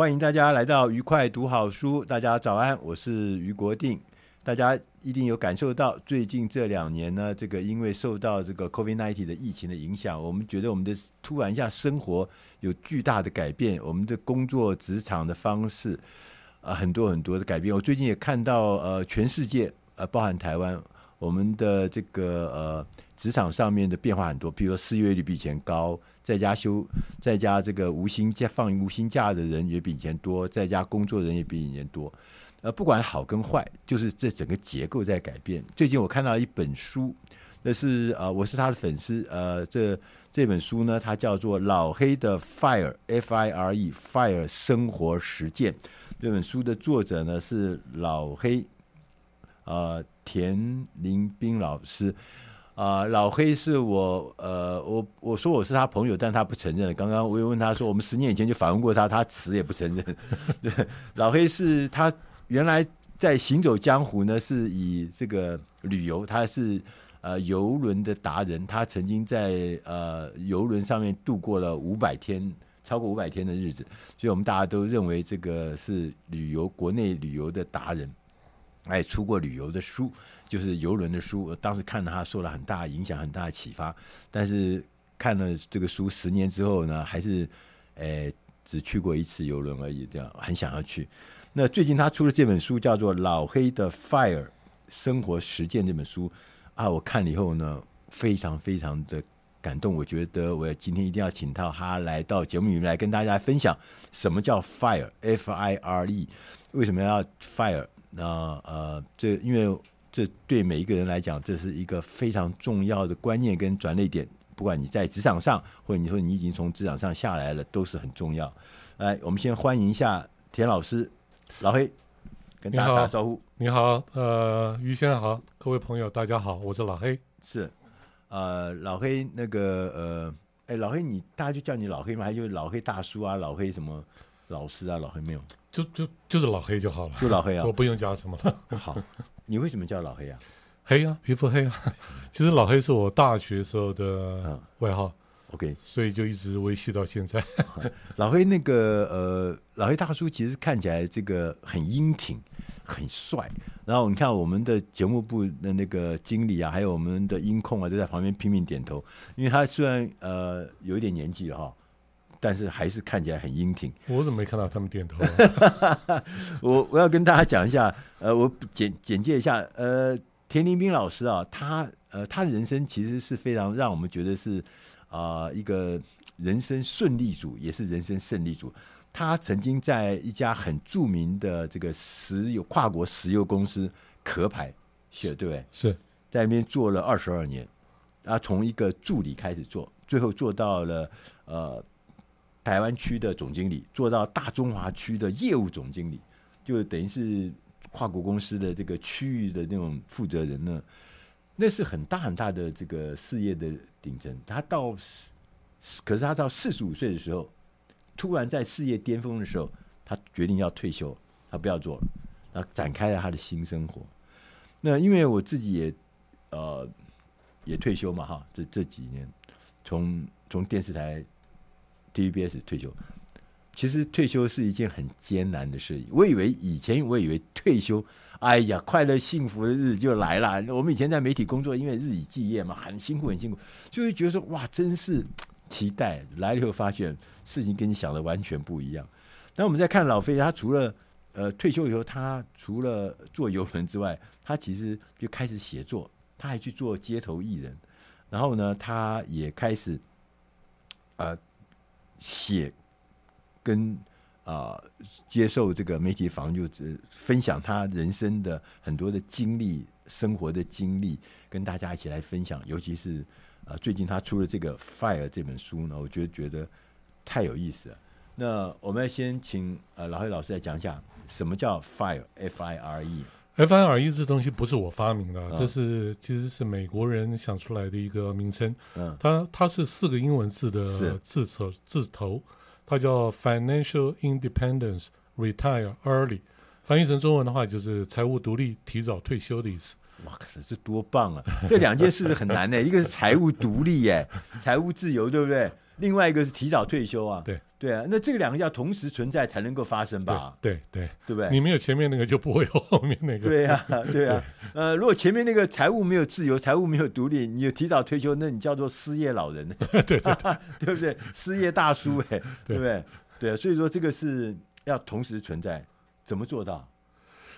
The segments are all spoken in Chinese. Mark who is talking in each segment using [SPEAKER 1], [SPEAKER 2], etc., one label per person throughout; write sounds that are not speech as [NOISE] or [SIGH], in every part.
[SPEAKER 1] 欢迎大家来到愉快读好书。大家早安，我是于国定。大家一定有感受到，最近这两年呢，这个因为受到这个 COVID-19 的疫情的影响，我们觉得我们的突然一下生活有巨大的改变，我们的工作职场的方式啊、很多很多的改变。我最近也看到，呃，全世界呃，包含台湾，我们的这个呃职场上面的变化很多，比如说失业率比以前高，在家休在家这个无薪假放无薪假的人也比以前多，在家工作的人也比以前多。呃，不管好跟坏，就是这整个结构在改变。最近我看到一本书，那是呃，我是他的粉丝。呃，这这本书呢，它叫做《老黑的 Fire F I R E Fire 生活实践》。这本书的作者呢是老黑，呃，田林斌老师。啊、老黑是我呃，我我说我是他朋友，但他不承认。刚刚我又问他说，我们十年以前就访问过他，他死也不承认。[LAUGHS] 对，老黑是他。原来在行走江湖呢，是以这个旅游，他是呃游轮的达人，他曾经在呃游轮上面度过了五百天，超过五百天的日子，所以我们大家都认为这个是旅游国内旅游的达人，哎，出过旅游的书，就是游轮的书。我当时看了他，受了很大影响，很大的启发。但是看了这个书十年之后呢，还是哎只去过一次游轮而已，这样很想要去。那最近他出了这本书，叫做《老黑的 Fire 生活实践》这本书啊，我看了以后呢，非常非常的感动。我觉得我今天一定要请到他来到节目里面来跟大家分享什么叫 Fire，F I R E，为什么要 Fire？那呃，这因为这对每一个人来讲，这是一个非常重要的观念跟转捩点。不管你在职场上，或者你说你已经从职场上下来了，都是很重要。来，我们先欢迎一下田老师。老黑，跟大家打招呼。
[SPEAKER 2] 你好，呃，于先生好，各位朋友大家好，我是老黑。
[SPEAKER 1] 是，呃，老黑那个呃，哎，老黑你大家就叫你老黑吗？还是老黑大叔啊，老黑什么老师啊？老黑没有，
[SPEAKER 2] 就就就是老黑就好了，
[SPEAKER 1] 就老黑啊，[LAUGHS]
[SPEAKER 2] 我不用加什么了。
[SPEAKER 1] 好，你为什么叫老黑啊？
[SPEAKER 2] 黑啊，皮肤黑啊。[LAUGHS] 其实老黑是我大学时候的外号。嗯
[SPEAKER 1] OK，
[SPEAKER 2] 所以就一直维系到现在。
[SPEAKER 1] 老黑那个呃，老黑大叔其实看起来这个很英挺，很帅。然后你看我们的节目部的那个经理啊，还有我们的音控啊，都在旁边拼命点头。因为他虽然呃有一点年纪了哈，但是还是看起来很英挺。
[SPEAKER 2] 我怎么没看到他们点头啊？[LAUGHS]
[SPEAKER 1] 我我要跟大家讲一下，呃，我简简介一下，呃，田林斌老师啊，他呃他的人生其实是非常让我们觉得是。啊、呃，一个人生顺利组也是人生胜利组。他曾经在一家很著名的这个石油跨国石油公司壳牌，是，对不对？
[SPEAKER 2] 是
[SPEAKER 1] 在那边做了二十二年。他从一个助理开始做，最后做到了呃台湾区的总经理，做到大中华区的业务总经理，就等于是跨国公司的这个区域的那种负责人呢。那是很大很大的这个事业的顶层。他到，可是他到四十五岁的时候，突然在事业巅峰的时候，他决定要退休，他不要做了，然后展开了他的新生活。那因为我自己也呃也退休嘛哈，这这几年从从电视台 TVBS 退休，其实退休是一件很艰难的事。我以为以前我以为退休哎呀，快乐幸福的日子就来了。我们以前在媒体工作，因为日以继夜嘛，很辛苦很辛苦，就会觉得说哇，真是期待来了以后，发现事情跟你想的完全不一样。那我们再看老飞，他除了呃退休以后，他除了做游轮之外，他其实就开始写作，他还去做街头艺人，然后呢，他也开始呃写跟。啊、接受这个媒体访问，就分享他人生的很多的经历、生活的经历，跟大家一起来分享。尤其是啊、最近他出了这个《Fire》这本书呢，我觉得觉得太有意思了。那我们要先请呃老黑老师来讲一下什么叫 Fire》（F.I.R.E）
[SPEAKER 2] I R E 这东西不是我发明的，
[SPEAKER 1] 嗯、
[SPEAKER 2] 这是其实是美国人想出来的一个名称。
[SPEAKER 1] 嗯，
[SPEAKER 2] 它它是四个英文字的字首字头。它叫 Financial Independence Retire Early，翻译成中文的话就是财务独立、提早退休的意思。
[SPEAKER 1] 哇，可是这多棒啊！这两件事很难的，一个是财务独立，耶，[LAUGHS] 财务自由，对不对？另外一个是提早退休啊。
[SPEAKER 2] 对。
[SPEAKER 1] 对啊，那这个两个要同时存在才能够发生吧？
[SPEAKER 2] 对对对，
[SPEAKER 1] 对不对？
[SPEAKER 2] 你没有前面那个，就不会有后面那个。
[SPEAKER 1] 对呀、[LAUGHS] 啊，对呀、啊。呃，如果前面那个财务没有自由，财务没有独立，你有提早退休，那你叫做失业老人，
[SPEAKER 2] 对 [LAUGHS] 对对，[LAUGHS]
[SPEAKER 1] 对不对？失业大叔，哎，对不
[SPEAKER 2] 对？
[SPEAKER 1] 对，啊，所以说这个是要同时存在，怎么做到？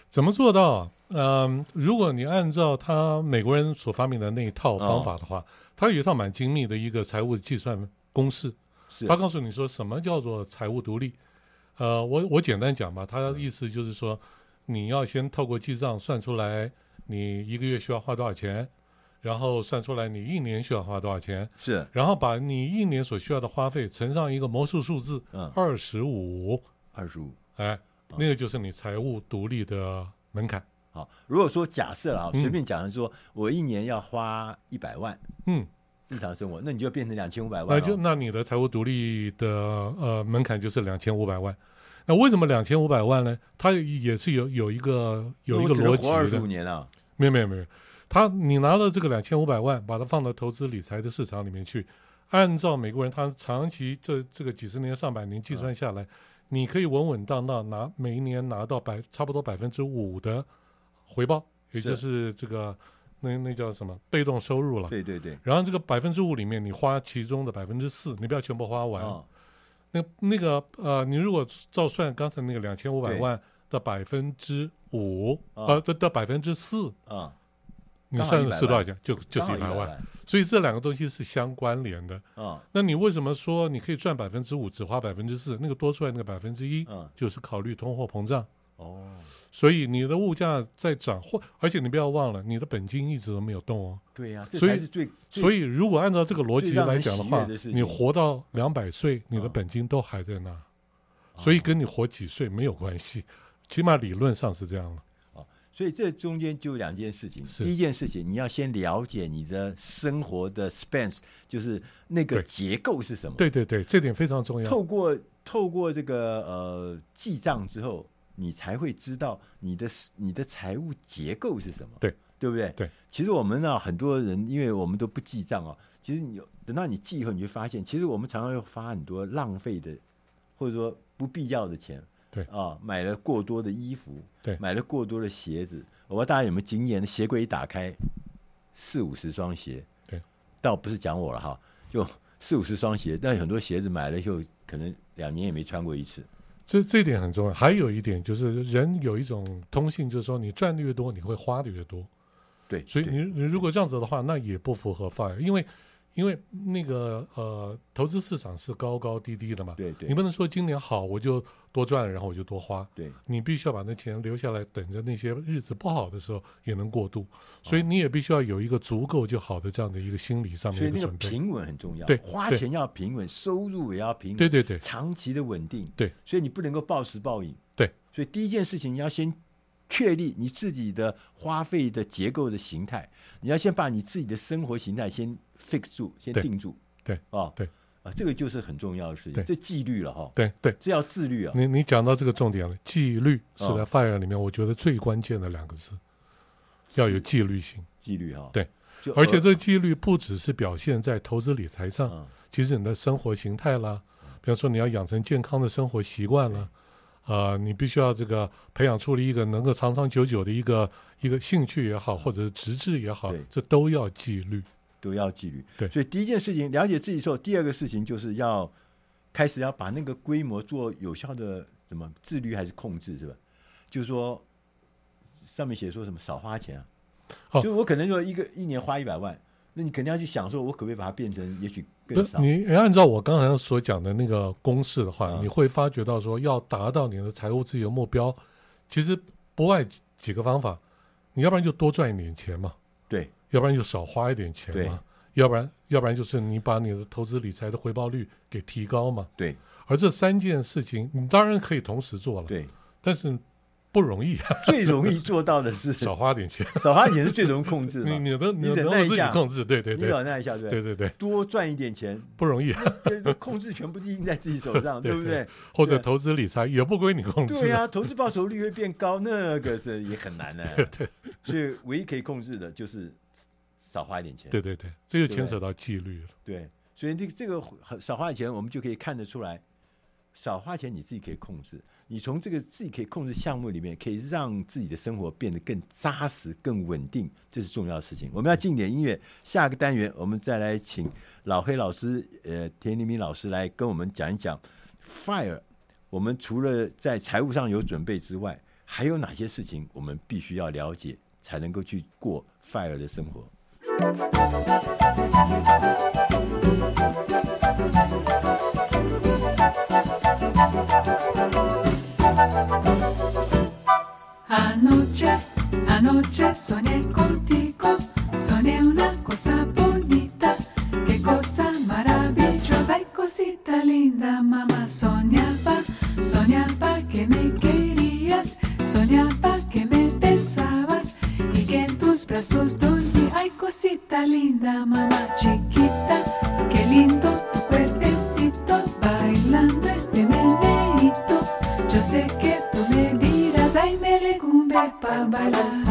[SPEAKER 2] 怎么做到？嗯，如果你按照他美国人所发明的那一套方法的话，他、哦、有一套蛮精密的一个财务计算公式。他告诉你说什么叫做财务独立？呃，我我简单讲吧，他的意思就是说，你要先透过记账算出来你一个月需要花多少钱，然后算出来你一年需要花多少钱，
[SPEAKER 1] 是，
[SPEAKER 2] 然后把你一年所需要的花费乘上一个魔术数字，嗯，二十五，
[SPEAKER 1] 二十五，
[SPEAKER 2] 哎，那个就是你财务独立的门槛。
[SPEAKER 1] 好，如果说假设啊，随便讲的说，我一年要花一百万，嗯。日常生活，那你就变成两千五百万。
[SPEAKER 2] 那就那你的财务独立的呃门槛就是两千五百万。那为什么两千五百万呢？它也是有有一个有一个逻辑的。
[SPEAKER 1] 二十五年了，
[SPEAKER 2] 没有没有没有。他你拿了这个两千五百万，把它放到投资理财的市场里面去，按照美国人他长期这这个几十年上百年计算下来，嗯、你可以稳稳当当拿每一年拿到百差不多百分之五的回报，也就是这个。那那叫什么被动收入了？
[SPEAKER 1] 对对对。
[SPEAKER 2] 然后这个百分之五里面，你花其中的百分之四，你不要全部花完。哦、那那个呃，你如果照算刚才那个两千五百万的百分之五，呃的的百分之四啊，你算是多少钱？就就是一百万。所以这两个东西是相关联的。啊、哦，那你为什么说你可以赚百分之五，只花百分之四？那个多出来那个百分之一，就是考虑通货膨胀。哦，所以你的物价在涨，或而且你不要忘了，你的本金一直都没有动哦。
[SPEAKER 1] 对呀、啊，
[SPEAKER 2] 所以
[SPEAKER 1] 是最
[SPEAKER 2] 所以如果按照这个逻辑来讲的话，的你活到两百岁，你的本金都还在那，哦、所以跟你活几岁没有关系，哦、起码理论上是这样了。
[SPEAKER 1] 哦，所以这中间就两件事情，第一件事情你要先了解你的生活的 spends，就是那个结构是什么。
[SPEAKER 2] 对对对，这点非常重要。
[SPEAKER 1] 透过透过这个呃记账之后。你才会知道你的你的财务结构是什么，
[SPEAKER 2] 对
[SPEAKER 1] 对不对？
[SPEAKER 2] 对，
[SPEAKER 1] 其实我们呢，很多人因为我们都不记账啊，其实你等到你记以后，你就发现，其实我们常常要花很多浪费的，或者说不必要的钱，
[SPEAKER 2] 对
[SPEAKER 1] 啊，买了过多的衣服，
[SPEAKER 2] 对，
[SPEAKER 1] 买了过多的鞋子，我不知道大家有没有经验？鞋柜一打开，四五十双鞋，
[SPEAKER 2] 对，
[SPEAKER 1] 倒不是讲我了哈，就四五十双鞋，但很多鞋子买了以后，可能两年也没穿过一次。
[SPEAKER 2] 这这一点很重要，还有一点就是人有一种通性，就是说你赚的越多，你会花的越多。
[SPEAKER 1] 对，
[SPEAKER 2] 所以你你如果这样子的话，那也不符合 FIRE，因为。因为那个呃，投资市场是高高低低的嘛，
[SPEAKER 1] 对对，
[SPEAKER 2] 你不能说今年好我就多赚，然后我就多花，
[SPEAKER 1] 对，
[SPEAKER 2] 你必须要把那钱留下来，等着那些日子不好的时候也能过渡，所以你也必须要有一个足够就好的这样的一个心理上面的准备。
[SPEAKER 1] 所以那个平稳很重要，
[SPEAKER 2] 对，
[SPEAKER 1] 花钱要平稳，收入也要平稳，
[SPEAKER 2] 对对对，
[SPEAKER 1] 长期的稳定，
[SPEAKER 2] 对，
[SPEAKER 1] 所以你不能够暴食暴饮，
[SPEAKER 2] 对，
[SPEAKER 1] 所以第一件事情你要先确立你自己的花费的结构的形态，你要先把你自己的生活形态先 fix 住，先定住。
[SPEAKER 2] 对啊，对。
[SPEAKER 1] 啊，这个就是很重要的事情，这纪律了哈。
[SPEAKER 2] 对对，
[SPEAKER 1] 这要自律啊。
[SPEAKER 2] 你你讲到这个重点了，纪律是在 FIRE 里面，我觉得最关键的两个字，要有纪律性。
[SPEAKER 1] 纪律哈，
[SPEAKER 2] 对，而且这纪律不只是表现在投资理财上，其实你的生活形态啦，比方说你要养成健康的生活习惯啦，呃，你必须要这个培养出了一个能够长长久久的一个一个兴趣也好，或者是职志也好，这都要纪律，
[SPEAKER 1] 都要纪律。
[SPEAKER 2] 对，
[SPEAKER 1] 所以第一件事情了解自己之后，第二个事情就是要开始要把那个规模做有效的怎么自律还是控制，是吧？就是说上面写说什么少花钱啊，哦、就我可能说一个一年花一百万，那你肯定要去想说，我可不可以把它变成也许。不是
[SPEAKER 2] 你按照我刚才所讲的那个公式的话，嗯、你会发觉到说，要达到你的财务自由目标，其实不外几个方法。你要不然就多赚一点钱嘛，
[SPEAKER 1] 对；
[SPEAKER 2] 要不然就少花一点钱嘛，要不然要不然就是你把你的投资理财的回报率给提高嘛，
[SPEAKER 1] 对。
[SPEAKER 2] 而这三件事情，你当然可以同时做了，
[SPEAKER 1] 对，
[SPEAKER 2] 但是。不容易，[LAUGHS]
[SPEAKER 1] 最容易做到的是 [LAUGHS]
[SPEAKER 2] 少花点钱，
[SPEAKER 1] 少花钱是最容易控制 [LAUGHS] 的。
[SPEAKER 2] 你你的你忍耐一下，控制，对对对，
[SPEAKER 1] 你忍耐一下，对
[SPEAKER 2] 对对对，
[SPEAKER 1] 多赚一点钱
[SPEAKER 2] 不容易，
[SPEAKER 1] 控制全部记在自己手上，对不对？
[SPEAKER 2] 或者投资理财也不归你控制。
[SPEAKER 1] 对呀，投资报酬率会变高，那个是也很难的。对，所以唯一可以控制的就是少花一点钱。
[SPEAKER 2] 对对对，这就牵扯到纪律了。
[SPEAKER 1] 对，所以这这个少花点钱，我们就可以看得出来。少花钱，你自己可以控制。你从这个自己可以控制项目里面，可以让自己的生活变得更扎实、更稳定，这是重要的事情。我们要进点音乐，下个单元我们再来请老黑老师，呃，田黎明老师来跟我们讲一讲 FIRE。我们除了在财务上有准备之外，还有哪些事情我们必须要了解，才能够去过 FIRE 的生活？Anoche,
[SPEAKER 3] soñé contigo, soñé una cosa bonita, qué cosa maravillosa y cosita linda, mamá. Soñaba, soñaba que me querías, soñaba que me besabas y que en tus brazos dormí. Ay, cosita linda, mamá chiquita, qué lindo tu cuerpecito bailando este meneíto. Yo sé que tú me dirás, ay, me Depa bailar.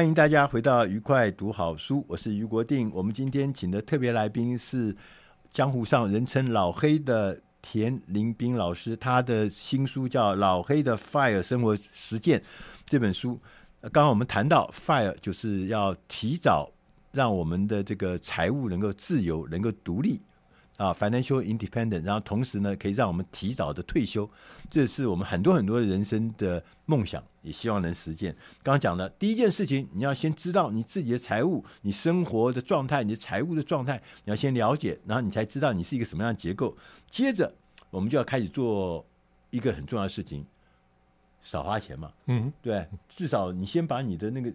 [SPEAKER 1] 欢迎大家回到愉快读好书，我是于国定。我们今天请的特别来宾是江湖上人称老黑的田林斌老师，他的新书叫《老黑的 FIRE 生活实践》这本书。刚刚我们谈到 FIRE 就是要提早让我们的这个财务能够自由，能够独立。啊，financial independent，然后同时呢，可以让我们提早的退休，这是我们很多很多的人生的梦想，也希望能实践。刚刚讲的第一件事情，你要先知道你自己的财务、你生活的状态、你的财务的状态，你要先了解，然后你才知道你是一个什么样的结构。接着，我们就要开始做一个很重要的事情，少花钱嘛。嗯，对，至少你先把你的那个、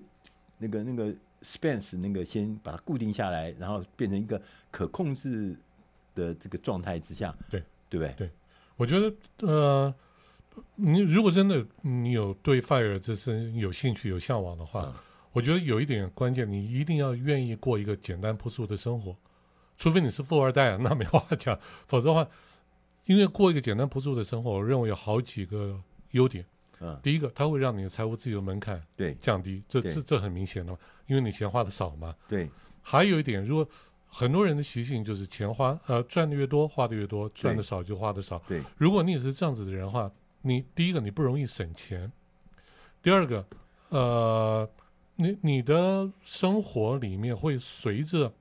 [SPEAKER 1] 那个、那个 expense 那个先把它固定下来，然后变成一个可控制。的这个状态之下，
[SPEAKER 2] 对
[SPEAKER 1] 对不对？
[SPEAKER 2] 对，我觉得呃，你如果真的你有对 FIRE 这身有兴趣、有向往的话，嗯、我觉得有一点关键，你一定要愿意过一个简单朴素的生活，除非你是富二代啊，那没话讲。否则的话，因为过一个简单朴素的生活，我认为有好几个优点。嗯，第一个，它会让你的财务自由门槛对降低，这这这很明显的，因为你钱花的少嘛。
[SPEAKER 1] 对，
[SPEAKER 2] 还有一点，如果很多人的习性就是钱花呃赚的越多花的越多，赚的少就花的少。
[SPEAKER 1] 对，
[SPEAKER 2] 如果你也是这样子的人的话，你第一个你不容易省钱，第二个呃你你的生活里面会随着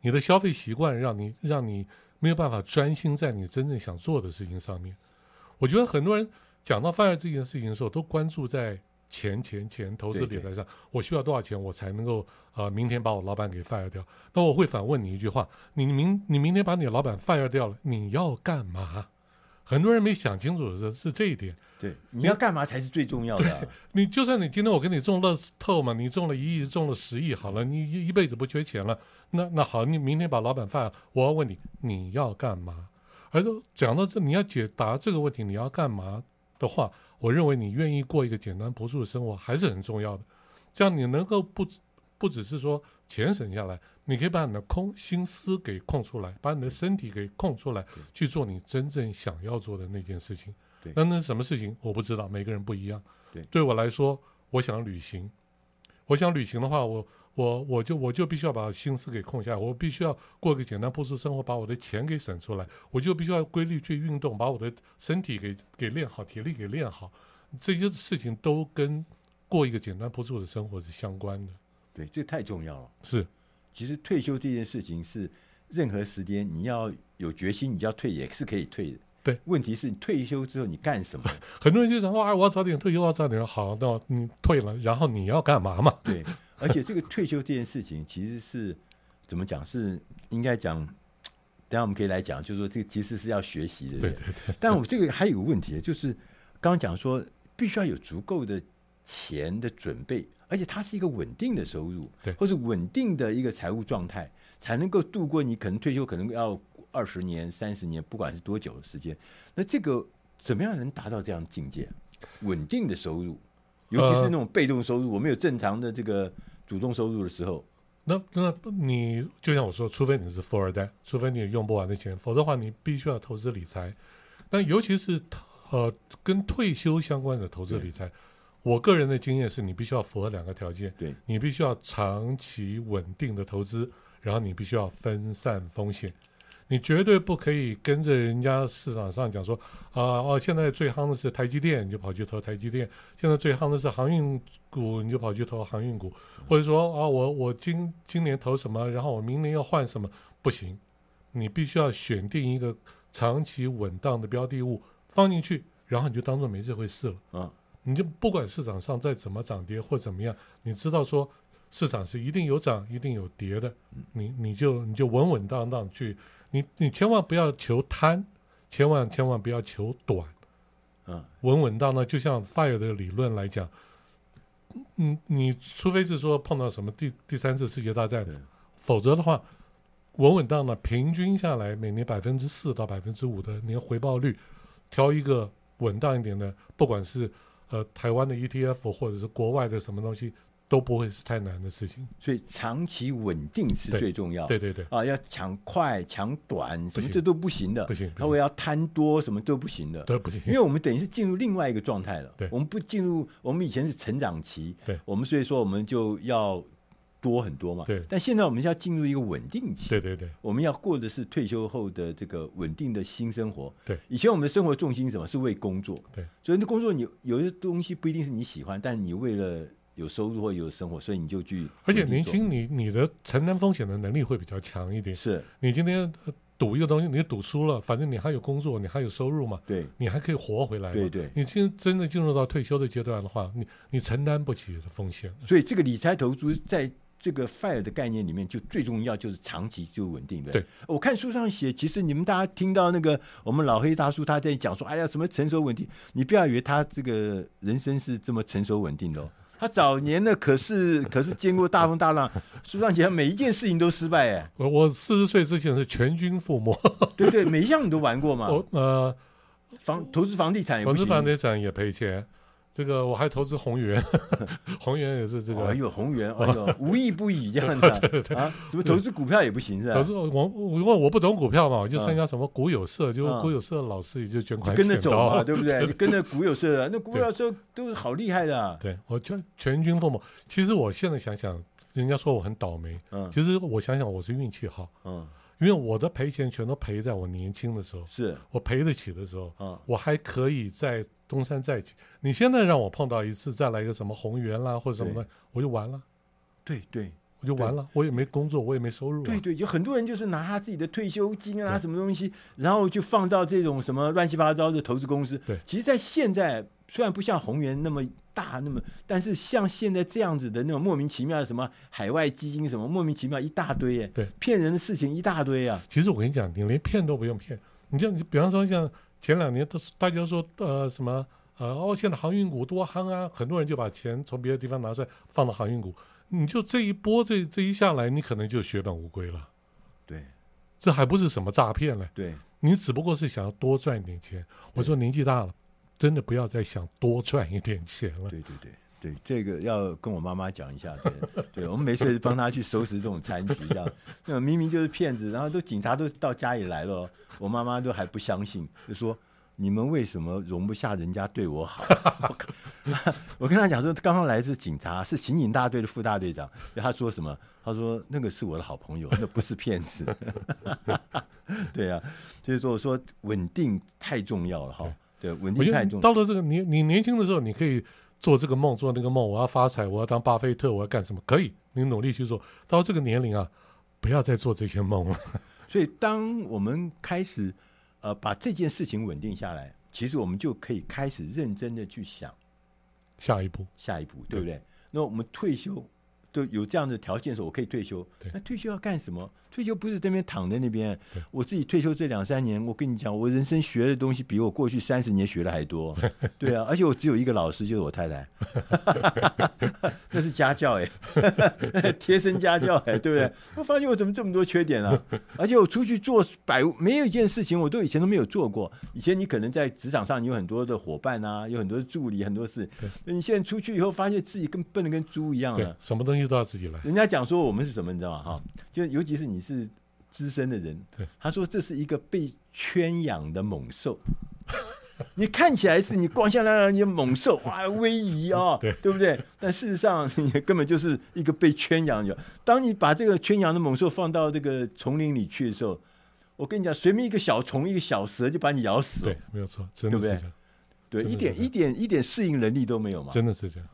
[SPEAKER 2] 你的消费习惯，让你让你没有办法专心在你真正想做的事情上面。我觉得很多人讲到 FIRE 这件事情的时候，都关注在。钱钱钱，投资理财上，我需要多少钱，我才能够呃，明天把我老板给 fire 掉？那我会反问你一句话：你明你明天把你的老板 fire 掉了，你要干嘛？很多人没想清楚的是是这一点。
[SPEAKER 1] 对，你要干嘛才是最重要的啊。[LAUGHS]
[SPEAKER 2] 你就算你今天我给你中乐透嘛，你中了一亿，中了十亿，好了，你一一辈子不缺钱了。那那好，你明天把老板 fire，我要问你，你要干嘛？而且讲到这，你要解答这个问题，你要干嘛的话。我认为你愿意过一个简单朴素的生活还是很重要的，这样你能够不不只是说钱省下来，你可以把你的空心思给空出来，把你的身体给空出来，去做你真正想要做的那件事情。那那什么事情我不知道，每个人不一样。对，对我来说，我想旅行，我想旅行的话，我。我我就我就必须要把心思给空下来，我必须要过个简单朴素生活，把我的钱给省出来，我就必须要规律去运动，把我的身体给给练好，体力给练好，这些事情都跟过一个简单朴素的生活是相关的。
[SPEAKER 1] 对，这太重要了。
[SPEAKER 2] 是，
[SPEAKER 1] 其实退休这件事情是任何时间你要有决心，你要退也是可以退的。
[SPEAKER 2] 对，
[SPEAKER 1] 问题是你退休之后你干什么？[LAUGHS]
[SPEAKER 2] 很多人就想说，哎，我要早点退休，我要早点好，那你退了，然后你要干嘛嘛？
[SPEAKER 1] 对。而且这个退休这件事情，其实是怎么讲？是应该讲，等下我们可以来讲，就是说这个其实是要学习的。
[SPEAKER 2] 对对对。
[SPEAKER 1] 但我这个还有个问题，就是刚刚讲说，必须要有足够的钱的准备，而且它是一个稳定的收入，
[SPEAKER 2] 对，
[SPEAKER 1] 或是稳定的一个财务状态，才能够度过你可能退休可能要二十年、三十年，不管是多久的时间。那这个怎么样能达到这样的境界？稳定的收入，尤其是那种被动收入，呃、我们有正常的这个。主动收入的时候，
[SPEAKER 2] 那那你就像我说，除非你是富二代，除非你有用不完的钱，否则的话，你必须要投资理财。但尤其是呃跟退休相关的投资理财，我个人的经验是你必须要符合两个条件：
[SPEAKER 1] 对，
[SPEAKER 2] 你必须要长期稳定的投资，然后你必须要分散风险。你绝对不可以跟着人家市场上讲说啊哦，现在最夯的是台积电，你就跑去投台积电；现在最夯的是航运股，你就跑去投航运股，或者说啊，我我今今年投什么，然后我明年要换什么，不行，你必须要选定一个长期稳当的标的物放进去，然后你就当做没这回事了。啊，你就不管市场上再怎么涨跌或怎么样，你知道说市场是一定有涨一定有跌的，你你就你就稳稳当当去。你你千万不要求贪，千万千万不要求短，嗯，稳稳当当，就像 FIRE 的理论来讲，嗯，你除非是说碰到什么第第三次世界大战，否则的话，稳稳当当，平均下来每年百分之四到百分之五的年回报率，挑一个稳当一点的，不管是呃台湾的 ETF 或者是国外的什么东西。都不会是太难的事情，
[SPEAKER 1] 所以长期稳定是最重要。
[SPEAKER 2] 对对对
[SPEAKER 1] 啊，要抢快抢短，什么这都不行的。
[SPEAKER 2] 不行，
[SPEAKER 1] 那我要贪多，什么都不行的。
[SPEAKER 2] 都不行，
[SPEAKER 1] 因为我们等于是进入另外一个状态了。
[SPEAKER 2] 对，
[SPEAKER 1] 我们不进入，我们以前是成长期。
[SPEAKER 2] 对，
[SPEAKER 1] 我们所以说我们就要多很多嘛。
[SPEAKER 2] 对，
[SPEAKER 1] 但现在我们要进入一个稳定期。
[SPEAKER 2] 对对对，
[SPEAKER 1] 我们要过的是退休后的这个稳定的新生活。
[SPEAKER 2] 对，
[SPEAKER 1] 以前我们的生活重心是什么？是为工作。
[SPEAKER 2] 对，
[SPEAKER 1] 所以那工作你有些东西不一定是你喜欢，但你为了。有收入或有生活，所以你就去。
[SPEAKER 2] 而且年轻，你你的承担风险的能力会比较强一点。
[SPEAKER 1] 是
[SPEAKER 2] 你今天赌一个东西，你赌输了，反正你还有工作，你还有收入嘛。
[SPEAKER 1] 对，
[SPEAKER 2] 你还可以活回来。
[SPEAKER 1] 对对。
[SPEAKER 2] 你今真的进入到退休的阶段的话，你你承担不起的风险。
[SPEAKER 1] 所以这个理财投资在这个 FIRE 的概念里面，就最重要就是长期就稳定的。
[SPEAKER 2] 对，
[SPEAKER 1] 我看书上写，其实你们大家听到那个我们老黑大叔他在讲说，哎呀，什么成熟稳定，你不要以为他这个人生是这么成熟稳定的哦。[LAUGHS] 他早年呢，可是 [LAUGHS] 可是经过大风大浪，书上讲每一件事情都失败哎。
[SPEAKER 2] 我我四十岁之前是全军覆没，
[SPEAKER 1] 对对，[LAUGHS] 每一项你都玩过嘛。
[SPEAKER 2] 我呃，
[SPEAKER 1] 房投资房地产也不行，
[SPEAKER 2] 投资房地产也赔钱。这个我还投资宏源，[LAUGHS] 宏源也是这个。
[SPEAKER 1] 哎呦，宏源，[LAUGHS] 哎呦，无意不已这样子。对对对啊，什么投资股票也不行是吧？
[SPEAKER 2] 投资我因为我不懂股票嘛，我就参加什么股友社，就股友社的老师也就捐款
[SPEAKER 1] 跟着走嘛，对不对？[LAUGHS] 你跟着股友社的，那股友社都是好厉害的。
[SPEAKER 2] 对，我全全军覆没。其实我现在想想，人家说我很倒霉，
[SPEAKER 1] 嗯，
[SPEAKER 2] 其实我想想我是运气好，
[SPEAKER 1] 嗯，
[SPEAKER 2] 因为我的赔钱全都赔在我年轻的时候，
[SPEAKER 1] 是
[SPEAKER 2] 我赔得起的时候，
[SPEAKER 1] 嗯，
[SPEAKER 2] 我还可以在东山再起。你现在让我碰到一次，再来一个什么宏源啦或者什么的，我就完了，
[SPEAKER 1] 对对。
[SPEAKER 2] 我就完了，我也没工作，我也没收入、啊。
[SPEAKER 1] 对对，有很多人就是拿他自己的退休金啊，什么东西，然后就放到这种什么乱七八糟的投资公司。
[SPEAKER 2] 对，
[SPEAKER 1] 其实，在现在虽然不像宏源那么大，那么，但是像现在这样子的那种莫名其妙的什么海外基金什么莫名其妙一大堆，哎，
[SPEAKER 2] 对，
[SPEAKER 1] 骗人的事情一大堆啊。
[SPEAKER 2] 其实我跟你讲，你连骗都不用骗，你像你比方说像前两年都大家说呃什么呃哦，现在航运股多夯啊，很多人就把钱从别的地方拿出来放到航运股。你就这一波这这一下来，你可能就血本无归了。
[SPEAKER 1] 对，
[SPEAKER 2] 这还不是什么诈骗嘞？
[SPEAKER 1] 对，
[SPEAKER 2] 你只不过是想要多赚一点钱。我说年纪大了，真的不要再想多赚一点钱了。
[SPEAKER 1] 对对对对，这个要跟我妈妈讲一下。对，[LAUGHS] 对我们没事帮她去收拾这种残局，这样那明明就是骗子，然后都警察都到家里来了，我妈妈都还不相信，就说。你们为什么容不下人家对我好？[LAUGHS] 我跟 [LAUGHS] 他讲说，刚刚来是警察，是刑警大队的副大队长。他说什么？他说那个是我的好朋友，那不是骗子。对啊，所以说我说稳定太重要了哈。对，稳定太重。
[SPEAKER 2] 到了这个年你年轻的时候，你可以做这个梦，做那个梦。我要发财，我要当巴菲特，我要干什么？可以，你努力去做。到这个年龄啊，不要再做这些梦了。[LAUGHS]
[SPEAKER 1] 所以当我们开始。呃，把这件事情稳定下来，其实我们就可以开始认真的去想
[SPEAKER 2] 下一步，
[SPEAKER 1] 下一步，对不对？那我们退休都有这样的条件的时候，我可以退休。那退休要干什么？退休不是在那边躺在那边。我自己退休这两三年，我跟你讲，我人生学的东西比我过去三十年学的还多。[LAUGHS] 对啊，而且我只有一个老师，就是我太太，[LAUGHS] 那是家教哎，[LAUGHS] 贴身家教哎，对不对？我发现我怎么这么多缺点啊？而且我出去做百没有一件事情，我都以前都没有做过。以前你可能在职场上，你有很多的伙伴啊，有很多的助理，很多事。你现在出去以后，发现自己跟笨的跟猪一样了，
[SPEAKER 2] 什么东西都要自己来。
[SPEAKER 1] 人家讲说我们是什么，你知道吗？哈，就尤其是你。你是资深的人，他说这是一个被圈养的猛兽。你看起来是你光鲜亮丽的猛兽，哇，威仪啊，对，对不对？但事实上，你根本就是一个被圈养的。当你把这个圈养的猛兽放到这个丛林里去的时候，我跟你讲，随便一个小虫、一个小蛇就把你咬死了。
[SPEAKER 2] 对，没有错，真的是这样。
[SPEAKER 1] 对不对？对，一点一点一点适应能力都没有嘛。
[SPEAKER 2] 真的是这样。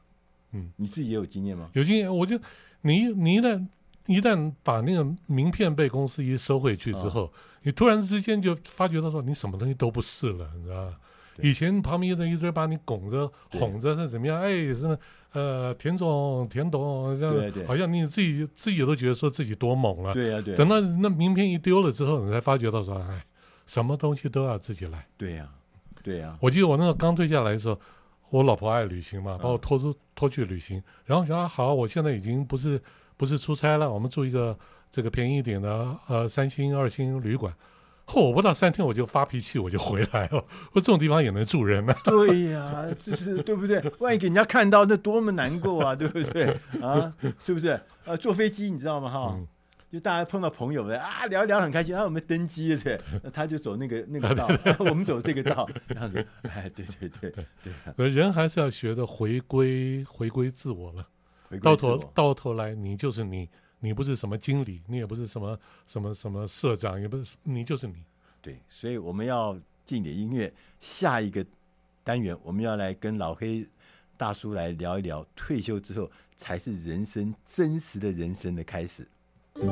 [SPEAKER 2] 嗯，
[SPEAKER 1] 你自己也有经验吗？
[SPEAKER 2] 有经验，我就你你呢？一旦把那个名片被公司一收回去之后，哦、你突然之间就发觉到说你什么东西都不是了，你知道吧？以前旁边的一堆把你拱着、哄着是怎么样？哎，什么呃，田总、田董这样，对对好像你自己自己都觉得说自己多猛了。
[SPEAKER 1] 对呀、啊，对、啊。
[SPEAKER 2] 等到那名片一丢了之后，你才发觉到说，哎，什么东西都要自己来。
[SPEAKER 1] 对呀、啊，对呀、啊。
[SPEAKER 2] 我记得我那个刚退下来的时候，我老婆爱旅行嘛，把我拖出拖去旅行，然后说啊好，我现在已经不是。不是出差了，我们住一个这个便宜一点的呃三星二星旅馆。嚯、哦，我不到三天我就发脾气，我就回来了。[LAUGHS] 我这种地方也能住人呢？[LAUGHS]
[SPEAKER 1] 对呀、啊，这是对不对？万一给人家看到，那多么难过啊，对不对？啊，是不是？呃，坐飞机你知道吗？哈、嗯，就大家碰到朋友们啊，聊一聊很开心啊，我们登机了，对，那 [LAUGHS] 他就走那个那个道，[LAUGHS] 我们走这个道，这样子。哎，对对对对对，
[SPEAKER 2] 所以人还是要学着回归回归自我了。到头到头来，你就是你，你不是什么经理，你也不是什么什么什么社长，也不是你就是你。
[SPEAKER 1] 对，所以我们要进点音乐，下一个单元我们要来跟老黑大叔来聊一聊，退休之后才是人生真实的人生的开始。
[SPEAKER 4] Che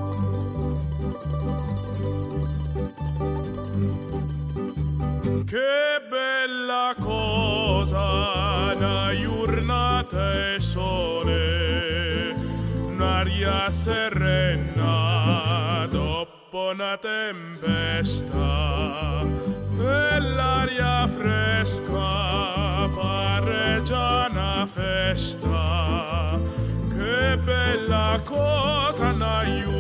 [SPEAKER 4] bella cosa, una giornata e sole, un'aria serena dopo una tempesta, nell'aria fresca pare già una festa, che bella cosa, una giornata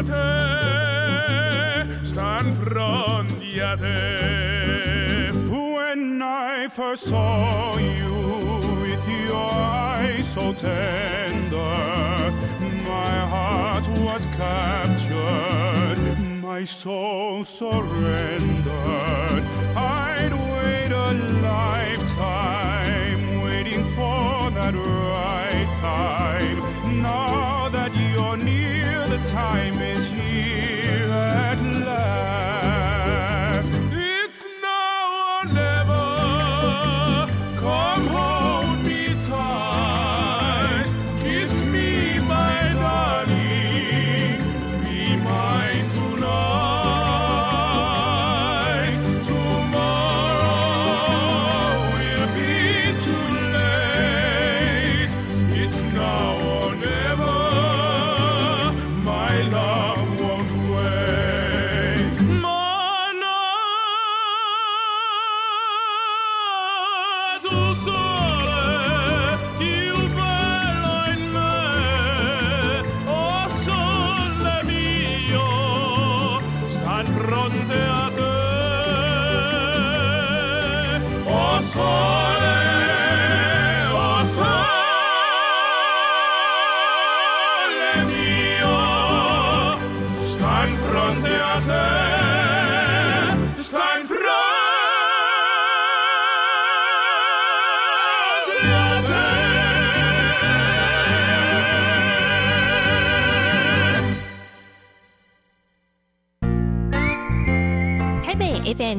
[SPEAKER 4] a te, stan fronti a te. When I first saw you with your eyes so tender, my heart was captured, my soul surrendered. I'd wait a lifetime waiting for that
[SPEAKER 5] right time. Now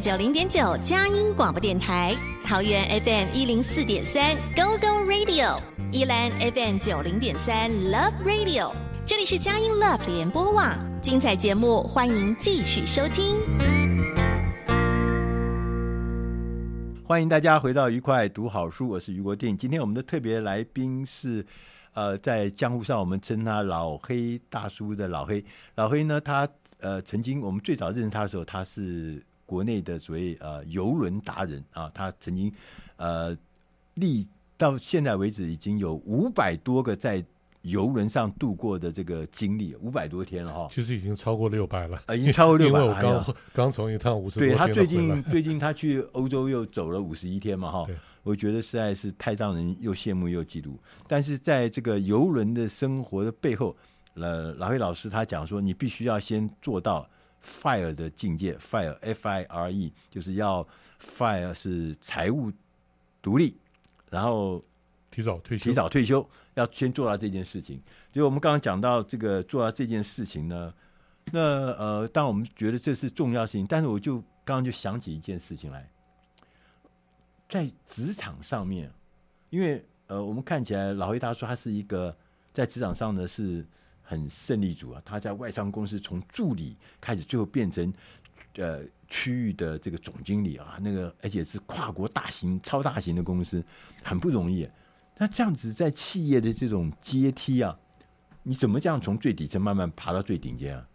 [SPEAKER 5] 九零点九佳音广播电台，桃园 FM 一零四点三 Go Go Radio，宜兰 FM 九零点三 Love Radio，这里是佳音 Love 联播网，精彩节目欢迎继续收听。
[SPEAKER 1] 欢迎大家回到愉快读好书，我是余国定。今天我们的特别来宾是，呃，在江湖上我们称他老黑大叔的老黑。老黑呢，他呃曾经我们最早认识他的时候，他是国内的所谓呃游轮达人啊，他曾经呃历到现在为止已经有五百多个在游轮上度过的这个经历，五百多天了哈。
[SPEAKER 2] 其实已经超过六百了，
[SPEAKER 1] 呃，已经超过六百。
[SPEAKER 2] 因为我刚刚从一趟五十多天
[SPEAKER 1] 对他最近最近他去欧洲又走了五十一天嘛哈。我觉得实在是太让人又羡慕又嫉妒。但是在这个游轮的生活的背后，呃，老黑老师他讲说，你必须要先做到 fire 的境界，fire F I R E，就是要 fire 是财务独立，然后
[SPEAKER 2] 提早退休，
[SPEAKER 1] 提早退休。要先做到这件事情，就我们刚刚讲到这个做到这件事情呢，那呃，当我们觉得这是重要事情，但是我就刚刚就想起一件事情来，在职场上面，因为呃，我们看起来老黑他说他是一个在职场上呢是很胜利组啊，他在外商公司从助理开始，最后变成呃区域的这个总经理啊，那个而且是跨国大型超大型的公司，很不容易。那这样子在企业的这种阶梯啊，你怎么这样从最底层慢慢爬到最顶尖啊？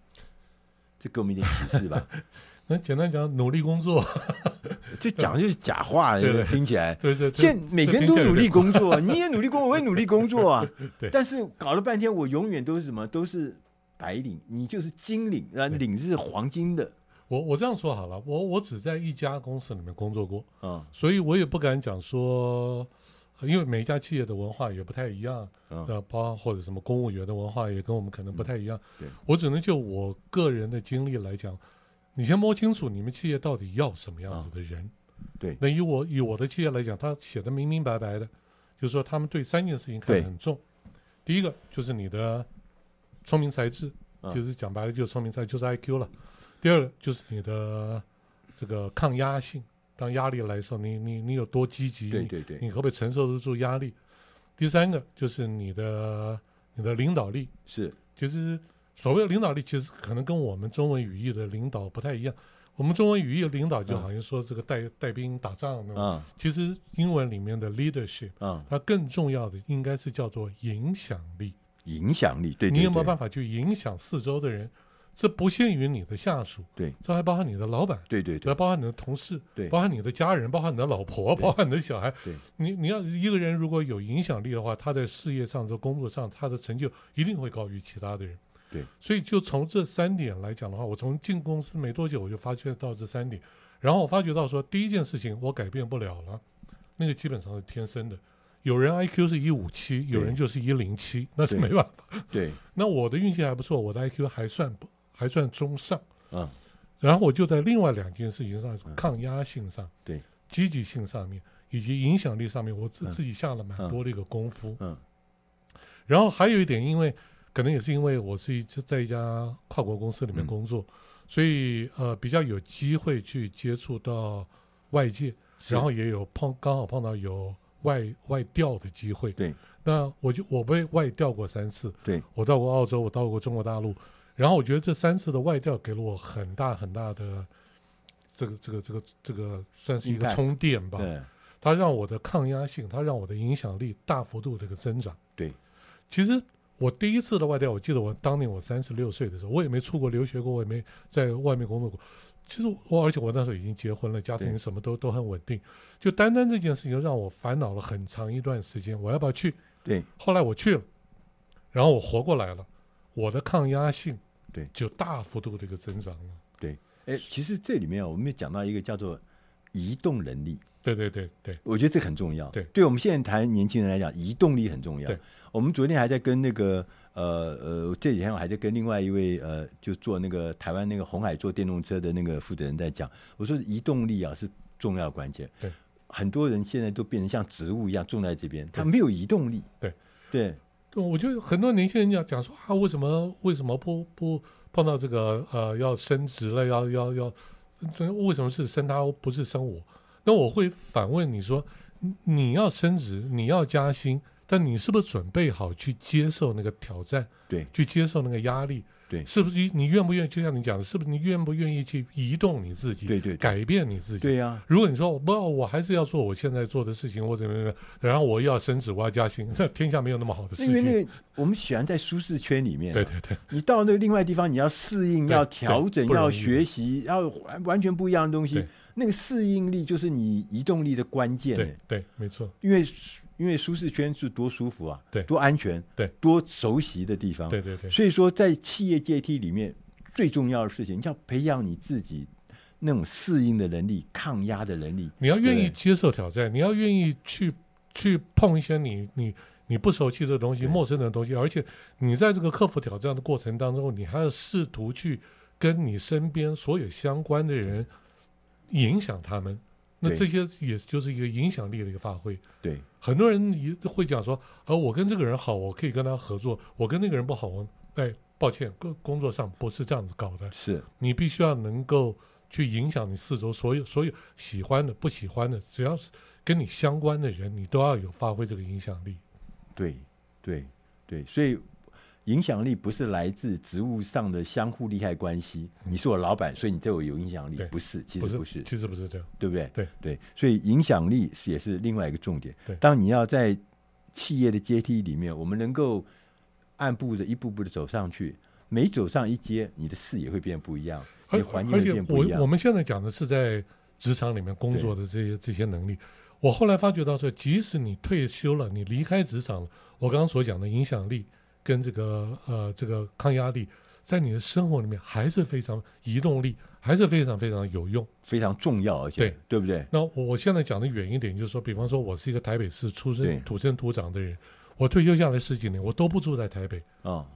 [SPEAKER 1] 这给我们一点启示吧。[LAUGHS]
[SPEAKER 2] 那简单讲，努力工作，[LAUGHS]
[SPEAKER 1] 这讲的就是假话，[LAUGHS]
[SPEAKER 2] 对对对
[SPEAKER 1] 听起来。
[SPEAKER 2] 对对，对，
[SPEAKER 1] 现每个人都努力工作，你也努力工作，我也努力工作啊。[LAUGHS]
[SPEAKER 2] 对。
[SPEAKER 1] 但是搞了半天，我永远都是什么？都是白领，你就是金领，啊，领是黄金的。
[SPEAKER 2] 我我这样说好了，我我只在一家公司里面工作过，
[SPEAKER 1] 嗯，
[SPEAKER 2] 所以我也不敢讲说。因为每一家企业的文化也不太一样，呃、
[SPEAKER 1] 嗯，
[SPEAKER 2] 包括或者什么公务员的文化也跟我们可能不太一样。
[SPEAKER 1] 对，
[SPEAKER 2] 我只能就我个人的经历来讲，你先摸清楚你们企业到底要什么样子的人。
[SPEAKER 1] 嗯、对，
[SPEAKER 2] 那以我以我的企业来讲，他写的明明白白的，就是说他们对三件事情看得很重。第一个就是你的聪明才智，
[SPEAKER 1] 嗯、
[SPEAKER 2] 就是讲白了就是聪明才智，就是 IQ 了。第二个就是你的这个抗压性。当压力来的时候，你你你有多积极？
[SPEAKER 1] 对对对，
[SPEAKER 2] 你可不可以承受得住压力？第三个就是你的你的领导力，
[SPEAKER 1] 是，
[SPEAKER 2] 其实所谓的领导力，其实可能跟我们中文语义的领导不太一样。我们中文语义的领导就好像说这个带、嗯、带兵打仗那种，
[SPEAKER 1] 嗯，
[SPEAKER 2] 其实英文里面的 leadership，
[SPEAKER 1] 嗯，
[SPEAKER 2] 它更重要的应该是叫做影响力。
[SPEAKER 1] 影响力，对，对，对，
[SPEAKER 2] 你有没有办法去影响四周的人？这不限于你的下属，
[SPEAKER 1] 对，
[SPEAKER 2] 这还包含你的老板，
[SPEAKER 1] 对对对，
[SPEAKER 2] 还包含你的同事，
[SPEAKER 1] 对，
[SPEAKER 2] 包含你的家人，包含你的老婆，包含你的小孩，
[SPEAKER 1] 对，
[SPEAKER 2] 你你要一个人如果有影响力的话，他在事业上、在工作上，他的成就一定会高于其他的人。
[SPEAKER 1] 对，
[SPEAKER 2] 所以就从这三点来讲的话，我从进公司没多久，我就发觉到这三点，然后我发觉到说，第一件事情我改变不了了，那个基本上是天生的。有人 IQ 是一五七，有人就是一零七，那是没办法。
[SPEAKER 1] 对，
[SPEAKER 2] 那我的运气还不错，我的 IQ 还算不还算中上。
[SPEAKER 1] 嗯，
[SPEAKER 2] 然后我就在另外两件事情上，抗压性上，
[SPEAKER 1] 对，
[SPEAKER 2] 积极性上面，以及影响力上面，我自自己下了蛮多的一个功夫。嗯，然后还有一点，因为可能也是因为我是一直在一家跨国公司里面工作，所以呃比较有机会去接触到外界，然后也有碰刚好碰到有。外外调的机会，
[SPEAKER 1] 对，
[SPEAKER 2] 那我就我被外调过三次，
[SPEAKER 1] 对，
[SPEAKER 2] 我到过澳洲，我到过中国大陆，然后我觉得这三次的外调给了我很大很大的这个这个这个这个算是一个充电吧，对，它让我的抗压性，它让我的影响力大幅度这个增长，
[SPEAKER 1] 对，
[SPEAKER 2] 其实我第一次的外调，我记得我当年我三十六岁的时候，我也没出国留学过，我也没在外面工作过。其实我，而且我那时候已经结婚了，家庭什么都都很稳定。就单单这件事情，让我烦恼了很长一段时间。我要不要去？
[SPEAKER 1] 对。
[SPEAKER 2] 后来我去了，然后我活过来了，我的抗压性
[SPEAKER 1] 对
[SPEAKER 2] 就大幅度的一个增长了。
[SPEAKER 1] 对。哎，其实这里面啊，我们也讲到一个叫做移动能力。
[SPEAKER 2] 对对对对。
[SPEAKER 1] 我觉得这很重要。
[SPEAKER 2] 对。
[SPEAKER 1] 对我们现在谈年轻人来讲，移动力很重要。
[SPEAKER 2] 对。
[SPEAKER 1] 我们昨天还在跟那个。呃呃，这几天我还在跟另外一位呃，就做那个台湾那个红海做电动车的那个负责人在讲，我说移动力啊是重要关键。
[SPEAKER 2] 对，
[SPEAKER 1] 很多人现在都变成像植物一样种在这边，他没有移动力。
[SPEAKER 2] 对
[SPEAKER 1] 对，
[SPEAKER 2] 我觉得很多年轻人讲讲说啊，为什么为什么不不碰到这个呃要升职了，要要要，为什么是升他不是升我？那我会反问你说，你要升职，你要加薪。但你是不是准备好去接受那个挑战？
[SPEAKER 1] 对，
[SPEAKER 2] 去接受那个压力？
[SPEAKER 1] 对，
[SPEAKER 2] 是不是你愿不愿意？就像你讲的，是不是你愿不愿意去移动你自己？
[SPEAKER 1] 对对，
[SPEAKER 2] 改变你自己。
[SPEAKER 1] 对呀。
[SPEAKER 2] 如果你说不，我还是要做我现在做的事情，或者怎么样，然后我要升职，我要加薪，这天下没有那么好的事情。
[SPEAKER 1] 因为那个 [LAUGHS] 我们喜欢在舒适圈里面。
[SPEAKER 2] 对对对。
[SPEAKER 1] 你到那个另外地方，你要适应，要调整，要学习，要完完全不一样的东西。那个适应力就是你移动力的关键。
[SPEAKER 2] 对对，没错。
[SPEAKER 1] 因为。因为舒适圈是多舒服啊，
[SPEAKER 2] 对，
[SPEAKER 1] 多安全，
[SPEAKER 2] 对，
[SPEAKER 1] 多熟悉的地方，
[SPEAKER 2] 对对对。
[SPEAKER 1] 所以说，在企业阶梯里面，最重要的事情，你要培养你自己那种适应的能力、抗压的能力。
[SPEAKER 2] 你要愿意接受挑战，你要愿意去去碰一些你你你不熟悉的东西、陌生的东西，而且你在这个克服挑战的过程当中，你还要试图去跟你身边所有相关的人影响他们。那这些也就是一个影响力的一个发挥。
[SPEAKER 1] 对，
[SPEAKER 2] 很多人也会讲说，呃，我跟这个人好，我可以跟他合作；我跟那个人不好，我哎，抱歉，工工作上不是这样子搞的。
[SPEAKER 1] 是
[SPEAKER 2] 你必须要能够去影响你四周所有所有喜欢的、不喜欢的，只要是跟你相关的人，你都要有发挥这个影响力。
[SPEAKER 1] 对，对，对，所以。影响力不是来自职务上的相互利害关系。你是我老板，所以你对我有影响力，不是，其实不是，
[SPEAKER 2] 其实不是这样，
[SPEAKER 1] 对不对？
[SPEAKER 2] 对
[SPEAKER 1] 对，所以影响力是也是另外一个重
[SPEAKER 2] 点。
[SPEAKER 1] 当你要在企业的阶梯里面，我们能够按步的一步步的走上去，每走上一阶，你的视野会变不一样，你环境会变不一样。
[SPEAKER 2] 我我们现在讲的是在职场里面工作的这些这些能力。我后来发觉到说，即使你退休了，你离开职场了，我刚刚所讲的影响力。跟这个呃，这个抗压力，在你的生活里面还是非常移动力，还是非常非常有用，
[SPEAKER 1] 非常重要，而且对对不对？
[SPEAKER 2] 那我现在讲的远一点，就是说，比方说，我是一个台北市出生土生土长的人，我退休下来十几年，我都不住在台北啊，哦，